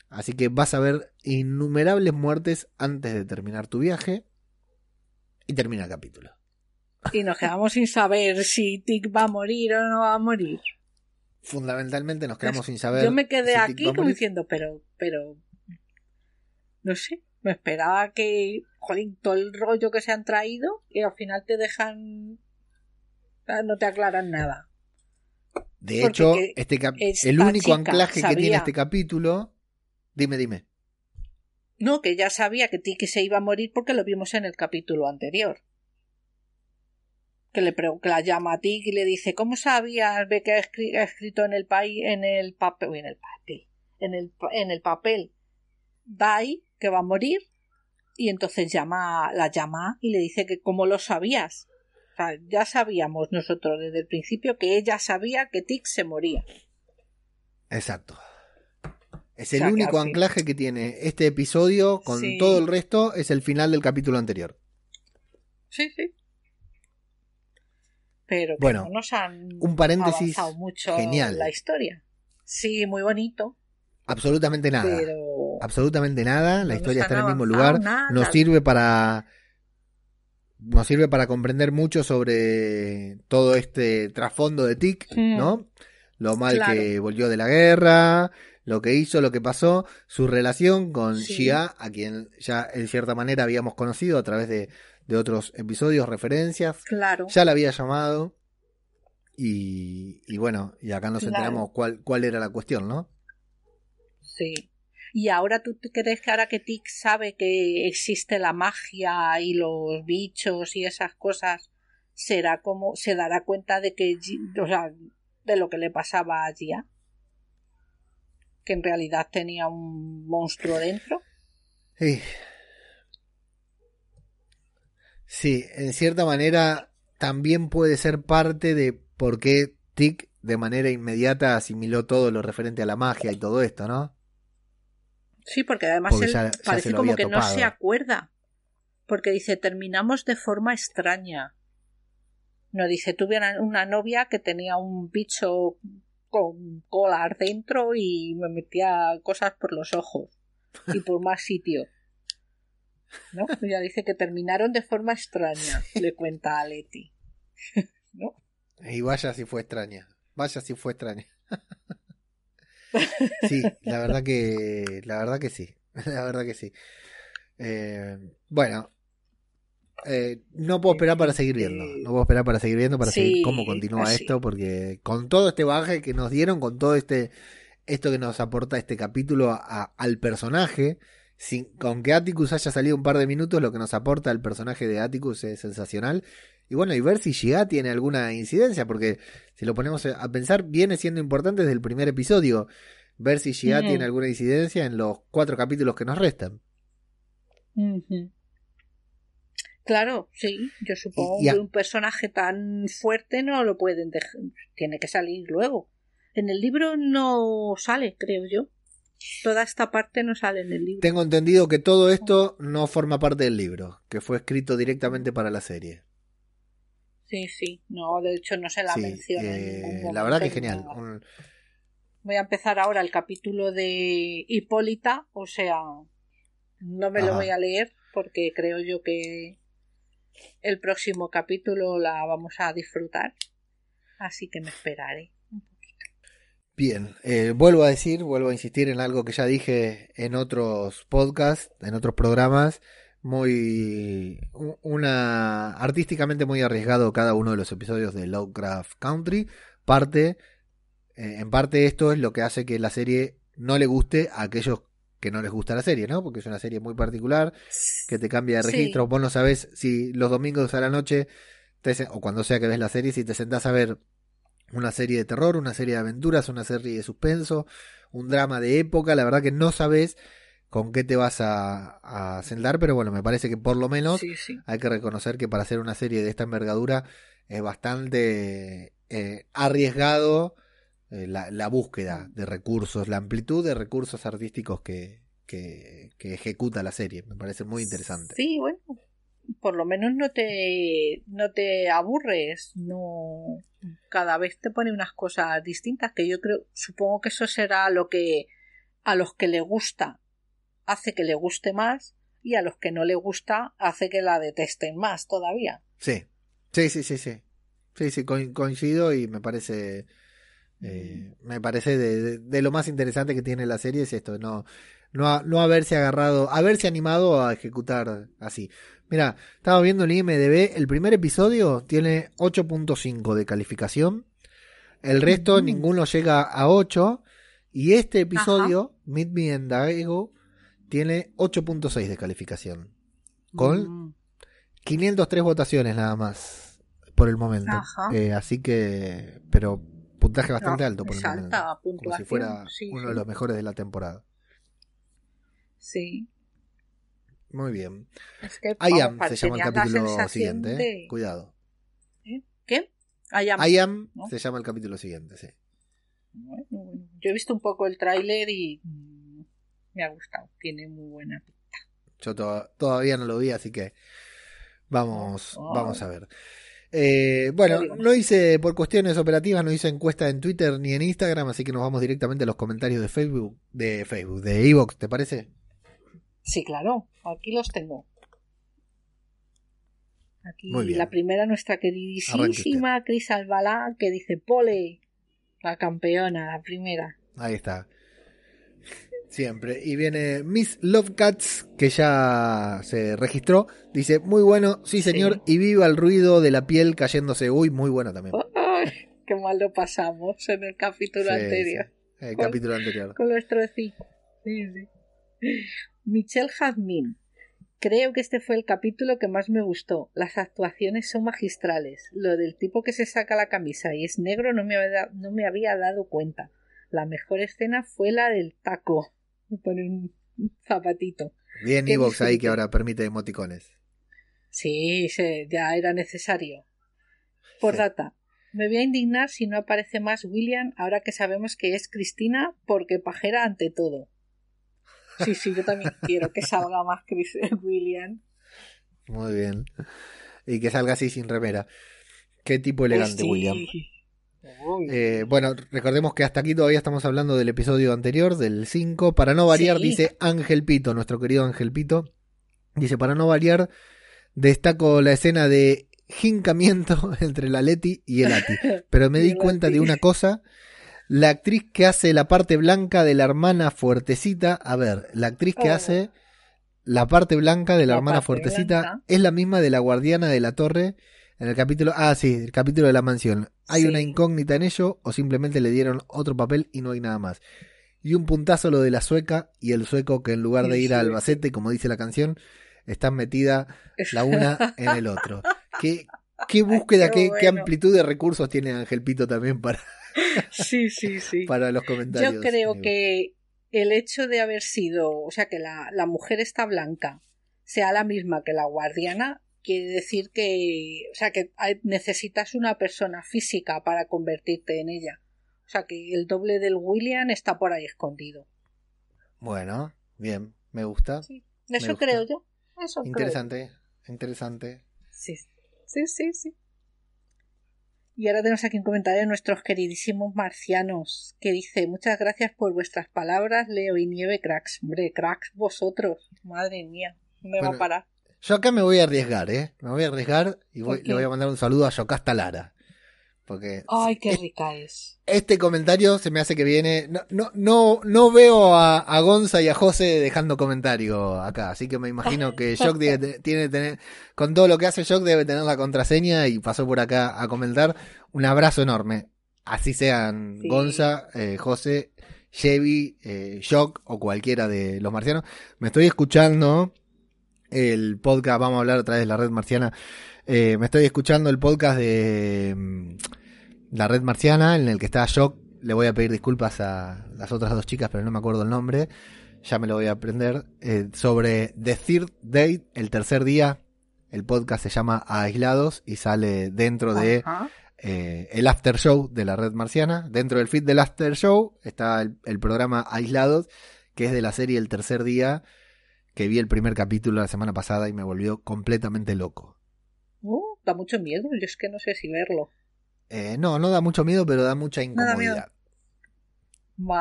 Así que vas a ver innumerables muertes antes de terminar tu viaje. Y termina el capítulo. Y nos quedamos sin saber si Tick va a morir o no va a morir. Fundamentalmente nos quedamos sin saber. Yo me quedé aquí como diciendo, pero, pero. No sé. Me esperaba que. Jolín, todo el rollo que se han traído y al final te dejan. No te aclaran nada. De hecho, este el único anclaje que tiene este capítulo Dime, dime. No, que ya sabía que Tiki se iba a morir porque lo vimos en el capítulo anterior. Que le la llama a Tiki y le dice, ¿cómo sabías ve que ha escrito en el país, en el papel, en el papel, en el, en el papel, Dai, que va a morir? Y entonces llama, la llama y le dice que cómo lo sabías. O sea, ya sabíamos nosotros desde el principio que ella sabía que Tic se moría. Exacto. Es el único anclaje que tiene este episodio con todo el resto, es el final del capítulo anterior. Sí, sí. Pero bueno, nos han un paréntesis mucho genial. la historia. Sí, muy bonito. Absolutamente nada. Absolutamente nada. La historia está en el mismo lugar. Nos sirve para nos sirve para comprender mucho sobre todo este trasfondo de Tic, ¿no? Lo mal que volvió de la guerra, lo que hizo, lo que pasó, su relación con Xia, a quien ya en cierta manera habíamos conocido a través de, otros episodios, referencias. Claro. Ya la había llamado. Y, y bueno, y acá nos enteramos cuál, cuál era la cuestión, ¿no? Sí. Y ahora tú crees que ahora que Tic sabe que existe la magia y los bichos y esas cosas, será como, se dará cuenta de que, o sea, de lo que le pasaba a Gia, que en realidad tenía un monstruo dentro. Sí. Sí, en cierta manera también puede ser parte de por qué Tick de manera inmediata asimiló todo lo referente a la magia y todo esto, ¿no? Sí, porque además él parece como que no se acuerda. Porque dice, terminamos de forma extraña. No dice, tuve una novia que tenía un bicho con cola dentro y me metía cosas por los ojos y por más sitio. ¿No? Ya dice que terminaron de forma extraña, le cuenta a Leti. ¿No? Y vaya si fue extraña. Vaya si fue extraña. sí, la verdad que. La verdad que sí. La verdad que sí. Eh, bueno. Eh, no puedo esperar para seguir viendo. No puedo esperar para seguir viendo, para seguir cómo continúa esto, porque con todo este baje que nos dieron, con todo este esto que nos aporta este capítulo al personaje, sin, con que Atticus haya salido un par de minutos, lo que nos aporta el personaje de Atticus es sensacional. Y bueno, y ver si Shiga tiene alguna incidencia, porque si lo ponemos a pensar, viene siendo importante desde el primer episodio. Ver si Shiga tiene alguna incidencia en los cuatro capítulos que nos restan. Claro, sí, yo supongo que un personaje tan fuerte no lo pueden dejar, tiene que salir luego. En el libro no sale, creo yo. Toda esta parte no sale en el libro. Tengo entendido que todo esto no forma parte del libro, que fue escrito directamente para la serie. Sí, sí, no, de hecho no se la menciona. Eh, la verdad que es genial. Voy a empezar ahora el capítulo de Hipólita, o sea, no me lo voy a leer porque creo yo que el próximo capítulo la vamos a disfrutar. Así que me esperaré. Bien, eh, vuelvo a decir, vuelvo a insistir en algo que ya dije en otros podcasts, en otros programas muy una artísticamente muy arriesgado cada uno de los episodios de Lovecraft Country parte eh, en parte esto es lo que hace que la serie no le guste a aquellos que no les gusta la serie, ¿no? Porque es una serie muy particular, que te cambia de registro. Vos no sabés si los domingos a la noche, o cuando sea que ves la serie, si te sentás a ver una serie de terror, una serie de aventuras, una serie de suspenso, un drama de época, la verdad que no sabés con qué te vas a, a sentar, pero bueno, me parece que por lo menos hay que reconocer que para hacer una serie de esta envergadura es bastante eh, arriesgado eh, la, búsqueda de recursos, la amplitud de recursos artísticos que, que, ejecuta la serie. Me parece muy interesante. Sí, bueno, por lo menos no te, no te aburres, no cada vez te pone unas cosas distintas que yo creo, supongo que eso será lo que a los que le gusta hace que le guste más y a los que no le gusta hace que la detesten más todavía. Sí, sí, sí, sí, sí. Sí, sí, coincido y me parece... Eh, me parece de, lo más interesante que tiene la serie es esto, no, no, no haberse agarrado, haberse animado a ejecutar así. Mira, estaba viendo el IMDB, el primer episodio tiene 8.5 de calificación, el resto ninguno llega a 8, y este episodio, Meet Me and Daego, tiene 8.6 de calificación. Con 503 mm. votaciones nada más por el momento. Eh, así que, pero puntaje bastante alto por el momento. Como si fuera uno de los mejores de la temporada. Sí. Muy bien. Es que, I Am se llama el capítulo siguiente. ¿eh? Cuidado. ¿Eh? ¿Qué? I Am. I am se llama el capítulo siguiente, sí. Bueno, Yo he visto un poco el tráiler y me ha gustado, tiene muy buena pinta. Yo todavía no lo vi, así que vamos, oh. vamos a ver. Eh, bueno, no hice, por cuestiones operativas, no hice encuesta en Twitter ni en Instagram, así que nos vamos directamente a los comentarios de Facebook, de Facebook, de Evox, ¿te parece? Sí, claro, aquí los tengo. Aquí la primera, nuestra queridísima Cris Albalá, que dice Pole, la campeona, la primera. Ahí está. Siempre. Y viene Miss Love Cats, que ya se registró. Dice, muy bueno, sí señor, y viva el ruido de la piel cayéndose. Uy, muy bueno también. qué mal lo pasamos en el capítulo anterior. El capítulo anterior. Con nuestro sí. sí, Michelle Jazmín. Creo que este fue el capítulo que más me gustó. Las actuaciones son magistrales. Lo del tipo que se saca la camisa y es negro no me había, no me había dado cuenta. La mejor escena fue la del taco. Me pone un zapatito. Bien Evox ahí que ahora permite emoticones. Sí, sí, ya era necesario. Por data, me voy a indignar si no aparece más William ahora que sabemos que es Cristina porque pajera ante todo. Sí, sí, yo también quiero que salga más Chris William. Muy bien. Y que salga así sin remera. Qué tipo elegante, William. Eh, bueno, recordemos que hasta aquí todavía estamos hablando del episodio anterior, del 5. Para no variar, dice Ángel Pito, nuestro querido Ángel Pito. Dice, para no variar, destaco la escena de jincamiento entre la Leti y el Ati. Pero me di cuenta de una cosa la actriz que hace la parte blanca de la hermana fuertecita, a ver, la actriz que oh. hace la parte blanca de la, hermana fuertecita es la misma de la guardiana de la torre en el capítulo, ah sí, el capítulo de la mansión. ¿Hay una incógnita en ello o simplemente le dieron otro papel y no hay nada más? Y un puntazo lo de la sueca y el sueco que en lugar de ir a Albacete, como dice la canción, están metida la una en el otro. ¿Qué, qué búsqueda, qué, qué amplitud de recursos tiene Ángel Pito también para, sí, sí, sí. Para los comentarios. Yo creo que el hecho de haber sido, o sea, que la, la mujer está blanca sea la misma que la guardiana, quiere decir que, o sea, que necesitas una persona física para convertirte en ella. O sea, que el doble del William está por ahí escondido. Bueno, bien, me gusta. eso creo yo. interesante, interesante. Sí, sí, sí, sí. Y ahora tenemos aquí un comentario de nuestros queridísimos marcianos que dice muchas gracias por vuestras palabras, Leo y Nieve, cracks. Hombre, cracks vosotros. Madre mía, me va a parar. Yo acá me voy a arriesgar, ¿eh? Me voy a arriesgar y le voy a mandar un saludo a Yocasta Lara. Porque Ay, qué rica es. Este comentario se me hace que viene. No, no, no, no veo a, a, Gonza y a José dejando comentario acá. Así que me imagino que Shock tiene tener. Con todo lo que hace Shock debe tener la contraseña y pasó por acá a comentar. Un abrazo enorme. Así sean Gonza, eh, José, Chevy, eh, Shock o cualquiera de los marcianos. Me estoy escuchando el podcast. Vamos a hablar otra vez de la red marciana eh, me estoy escuchando el podcast de mm, La Red Marciana, en el que está Shock. Le voy a pedir disculpas a las otras dos chicas, pero no me acuerdo el nombre. Ya me lo voy a aprender. Eh, sobre The Third Date, el tercer día. El podcast se llama Aislados y sale dentro de eh, el After Show de la Red Marciana. Dentro del feed del After Show está el, el programa Aislados, que es de la serie El tercer día que vi el primer capítulo la semana pasada y me volvió completamente loco. Uh, da mucho miedo, yo es que no sé si verlo. Eh, no, no da mucho miedo, pero da mucha incomodidad.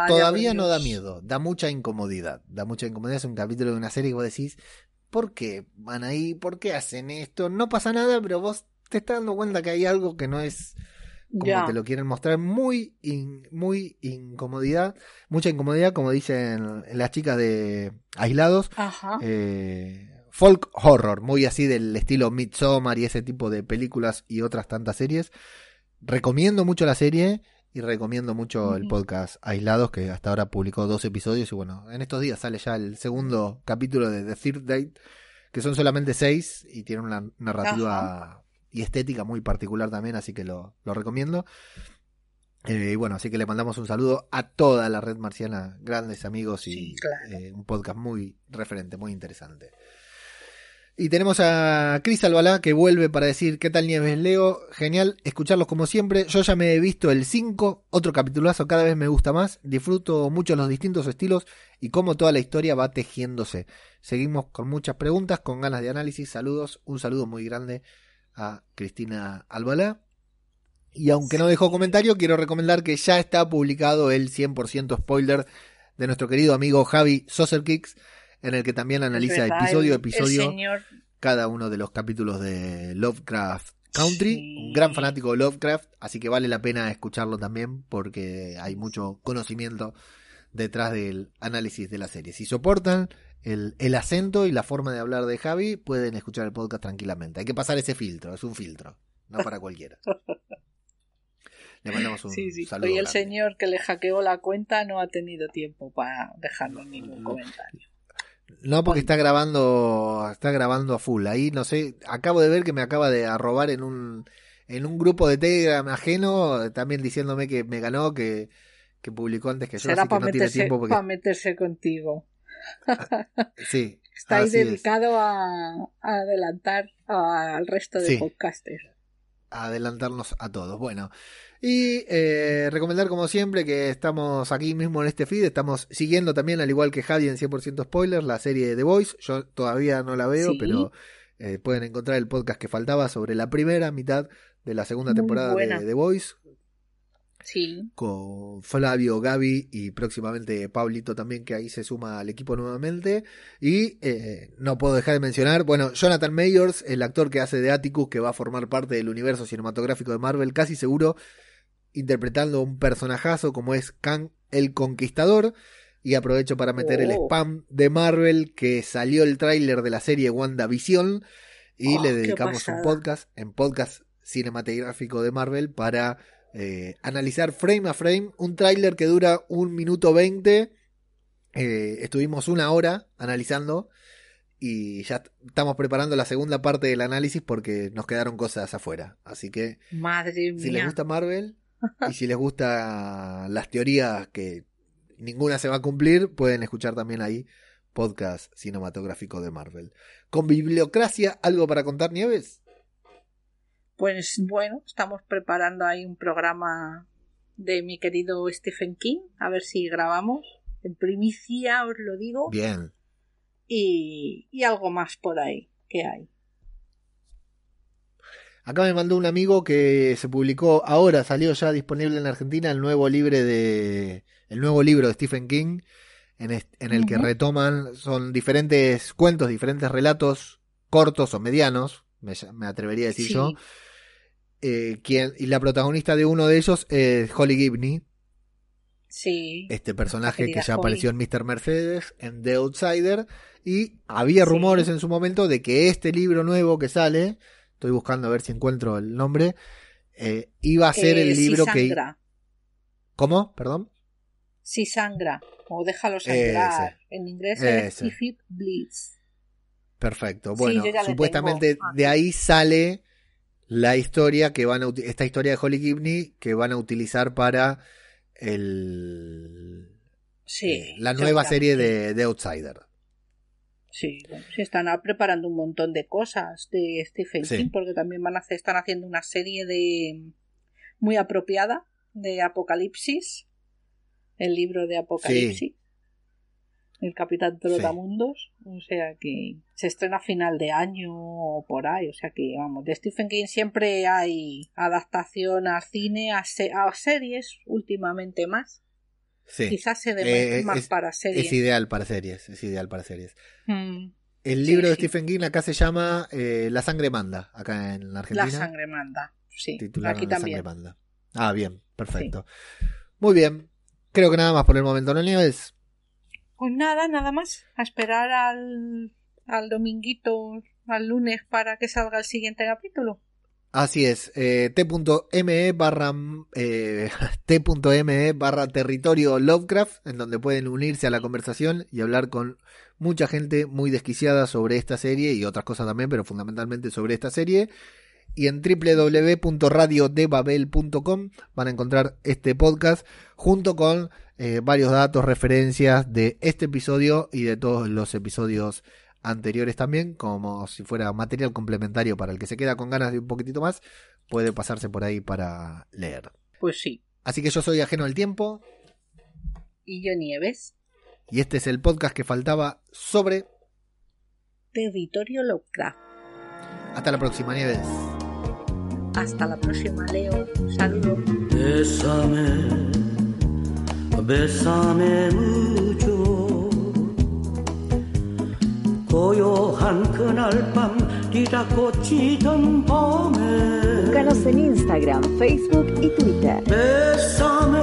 Todavía no da miedo, da mucha incomodidad. Da mucha incomodidad. Es un capítulo de una serie que vos decís, ¿por qué van ahí? ¿Por qué hacen esto? No pasa nada, pero vos te estás dando cuenta que hay algo que no es como te lo quieren mostrar. Muy, muy incomodidad, mucha incomodidad, como dicen las chicas de Aislados. Ajá. Eh, folk horror, muy así del estilo Midsommar y ese tipo de películas y otras tantas series. Recomiendo mucho la serie y recomiendo mucho el podcast Aislados, que hasta ahora publicó dos episodios y bueno, en estos días sale ya el segundo capítulo de The Third Date, que son solamente seis y tiene una narrativa y estética muy particular también, así que lo, recomiendo. Eh, y bueno, así que le mandamos un saludo a toda la red marciana, grandes amigos y eh, un podcast muy referente, muy interesante. Y tenemos a Cris Albalá que vuelve para decir qué tal Nieves Leo. Genial escucharlos como siempre. Yo ya me he visto el 5, otro capitulazo, cada vez me gusta más. Disfruto mucho los distintos estilos y cómo toda la historia va tejiéndose. Seguimos con muchas preguntas, con ganas de análisis. Saludos, un saludo muy grande a Cristina Albalá. Y aunque no dejó comentario, quiero recomendar que ya está publicado el 100% spoiler de nuestro querido amigo Javi Soserkicks en el que también analiza episodio a episodio cada uno de los capítulos de Lovecraft Country. Un gran fanático de Lovecraft, así que vale la pena escucharlo también porque hay mucho conocimiento detrás del análisis de la serie. Si soportan el, el, acento y la forma de hablar de Javi, pueden escuchar el podcast tranquilamente. Hay que pasar ese filtro, es un filtro, no para cualquiera. Le mandamos un saludo. Y el señor que le hackeó la cuenta no ha tenido tiempo para dejarnos ningún comentario. No, porque está grabando, está grabando a full. Ahí no sé, acabo de ver que me acaba de arrobar en un, en un grupo de Telegram ajeno, también diciéndome que me ganó, que, que publicó antes que yo, Será para, meterse, para meterse contigo. sí. Estáis dedicado a, adelantar al resto de podcasters. A adelantarnos a todos. Bueno, y eh, recomendar como siempre que estamos aquí mismo en este feed, estamos siguiendo también, al igual que Javi en 100% Spoilers, la serie de The Voice. Yo todavía no la veo, pero eh, pueden encontrar el podcast que faltaba sobre la primera mitad de la segunda temporada de The Voice. Sí. Con Flavio, Gaby y próximamente Pablito también, que ahí se suma al equipo nuevamente. Y eh, no puedo dejar de mencionar, bueno, Jonathan Mayors, el actor que hace de Atticus, que va a formar parte del universo cinematográfico de Marvel, casi seguro interpretando un personajazo como es Kang el Conquistador. Y aprovecho para meter el oh. spam de Marvel que salió el tráiler de la serie WandaVision y le oh, dedicamos un podcast en podcast cinematográfico de Marvel para eh, analizar frame a frame un tráiler que dura un minuto veinte. Eh, estuvimos una hora analizando y ya estamos preparando la segunda parte del análisis porque nos quedaron cosas afuera. Así que Madre si les gusta Marvel, y si les gusta las teorías que ninguna se va a cumplir, pueden escuchar también ahí podcast cinematográfico de Marvel. Con Bibliocracia, ¿algo para contar, Nieves? Pues bueno, estamos preparando ahí un programa de mi querido Stephen King, a ver si grabamos. En primicia os lo digo. Bien. Y, y algo más por ahí que hay. Acá me mandó un amigo que se publicó ahora, salió ya disponible en Argentina el nuevo libro de el nuevo libro de Stephen King en, el que retoman son diferentes cuentos, diferentes relatos cortos o medianos, me, atrevería a decir yo. Eh, y la protagonista de uno de ellos es Holly Gibney. Sí. Este personaje que ya apareció en Mr. Mercedes, en The Outsider. Y había rumores en su momento de que este libro nuevo que sale estoy buscando a ver si encuentro el nombre, eh, iba a ser el eh, libro que... ¿Cómo? Perdón. Si sangra, o déjalo sangrar. En inglés es If It Bleeds. Perfecto. Bueno, supuestamente de ahí sale la historia que van a esta historia de Holly Gibney que van a utilizar para el sí, la nueva serie de, de Outsider. Sí, se están preparando un montón de cosas de Stephen King porque también van a hacer, están haciendo una serie de muy apropiada de Apocalipsis, el libro de Apocalipsis, el Capitán Trotamundos, o sea que se estrena a final de año o por ahí, o sea que vamos, de Stephen King siempre hay adaptación a cine, a, a series, últimamente más. Quizás se dé eh, más para series. Es ideal para series, es ideal para series. Mm. El libro de Stephen King acá se llama eh, La sangre manda, acá en Argentina. La sangre manda, sí. Aquí también. manda. Ah, bien, perfecto. Muy bien. Creo que nada más por el momento, ¿no, Nieves? Pues nada, nada más. A esperar al, al dominguito, al lunes, para que salga el siguiente capítulo. Así es, eh, t.me barra eh, t.me barra territorio Lovecraft, en donde pueden unirse a la conversación y hablar con mucha gente muy desquiciada sobre esta serie y otras cosas también, pero fundamentalmente sobre esta serie. Y en www.radiodebabel.com van a encontrar este podcast junto con eh, varios datos, referencias de este episodio y de todos los episodios anteriores también, como si fuera material complementario para el que se queda con ganas de un poquitito más, puede pasarse por ahí para leer. Pues sí. Así que yo soy ajeno al tiempo. Y yo Nieves. Y este es el podcast que faltaba sobre Territorio Lovecraft. Hasta la próxima, Nieves. Hasta la próxima, Leo. Saludos. 고요한 그날 밤 네가 꽂히던 밤에 Búscanos en Instagram, Facebook y Twitter. Bésame,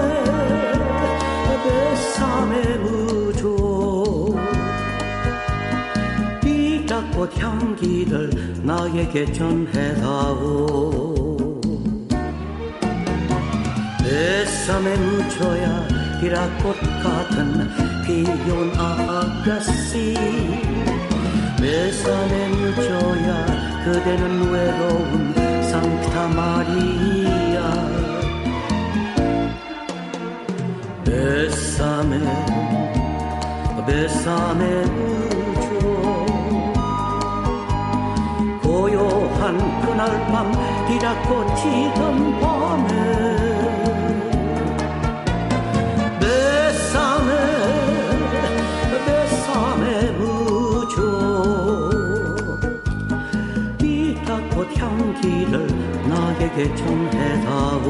bésame mucho 네가 꽃 향기를 나에게 전해다오 Bésame mucho야 비라꽃 같은 귀여운 아가씨 베산에 묻혀야 그대는 외로운 상타 마리아. 베삼에 베삼에 묻혀 고요한 그날 밤 디라꽃이 던 밤에 개청해다오.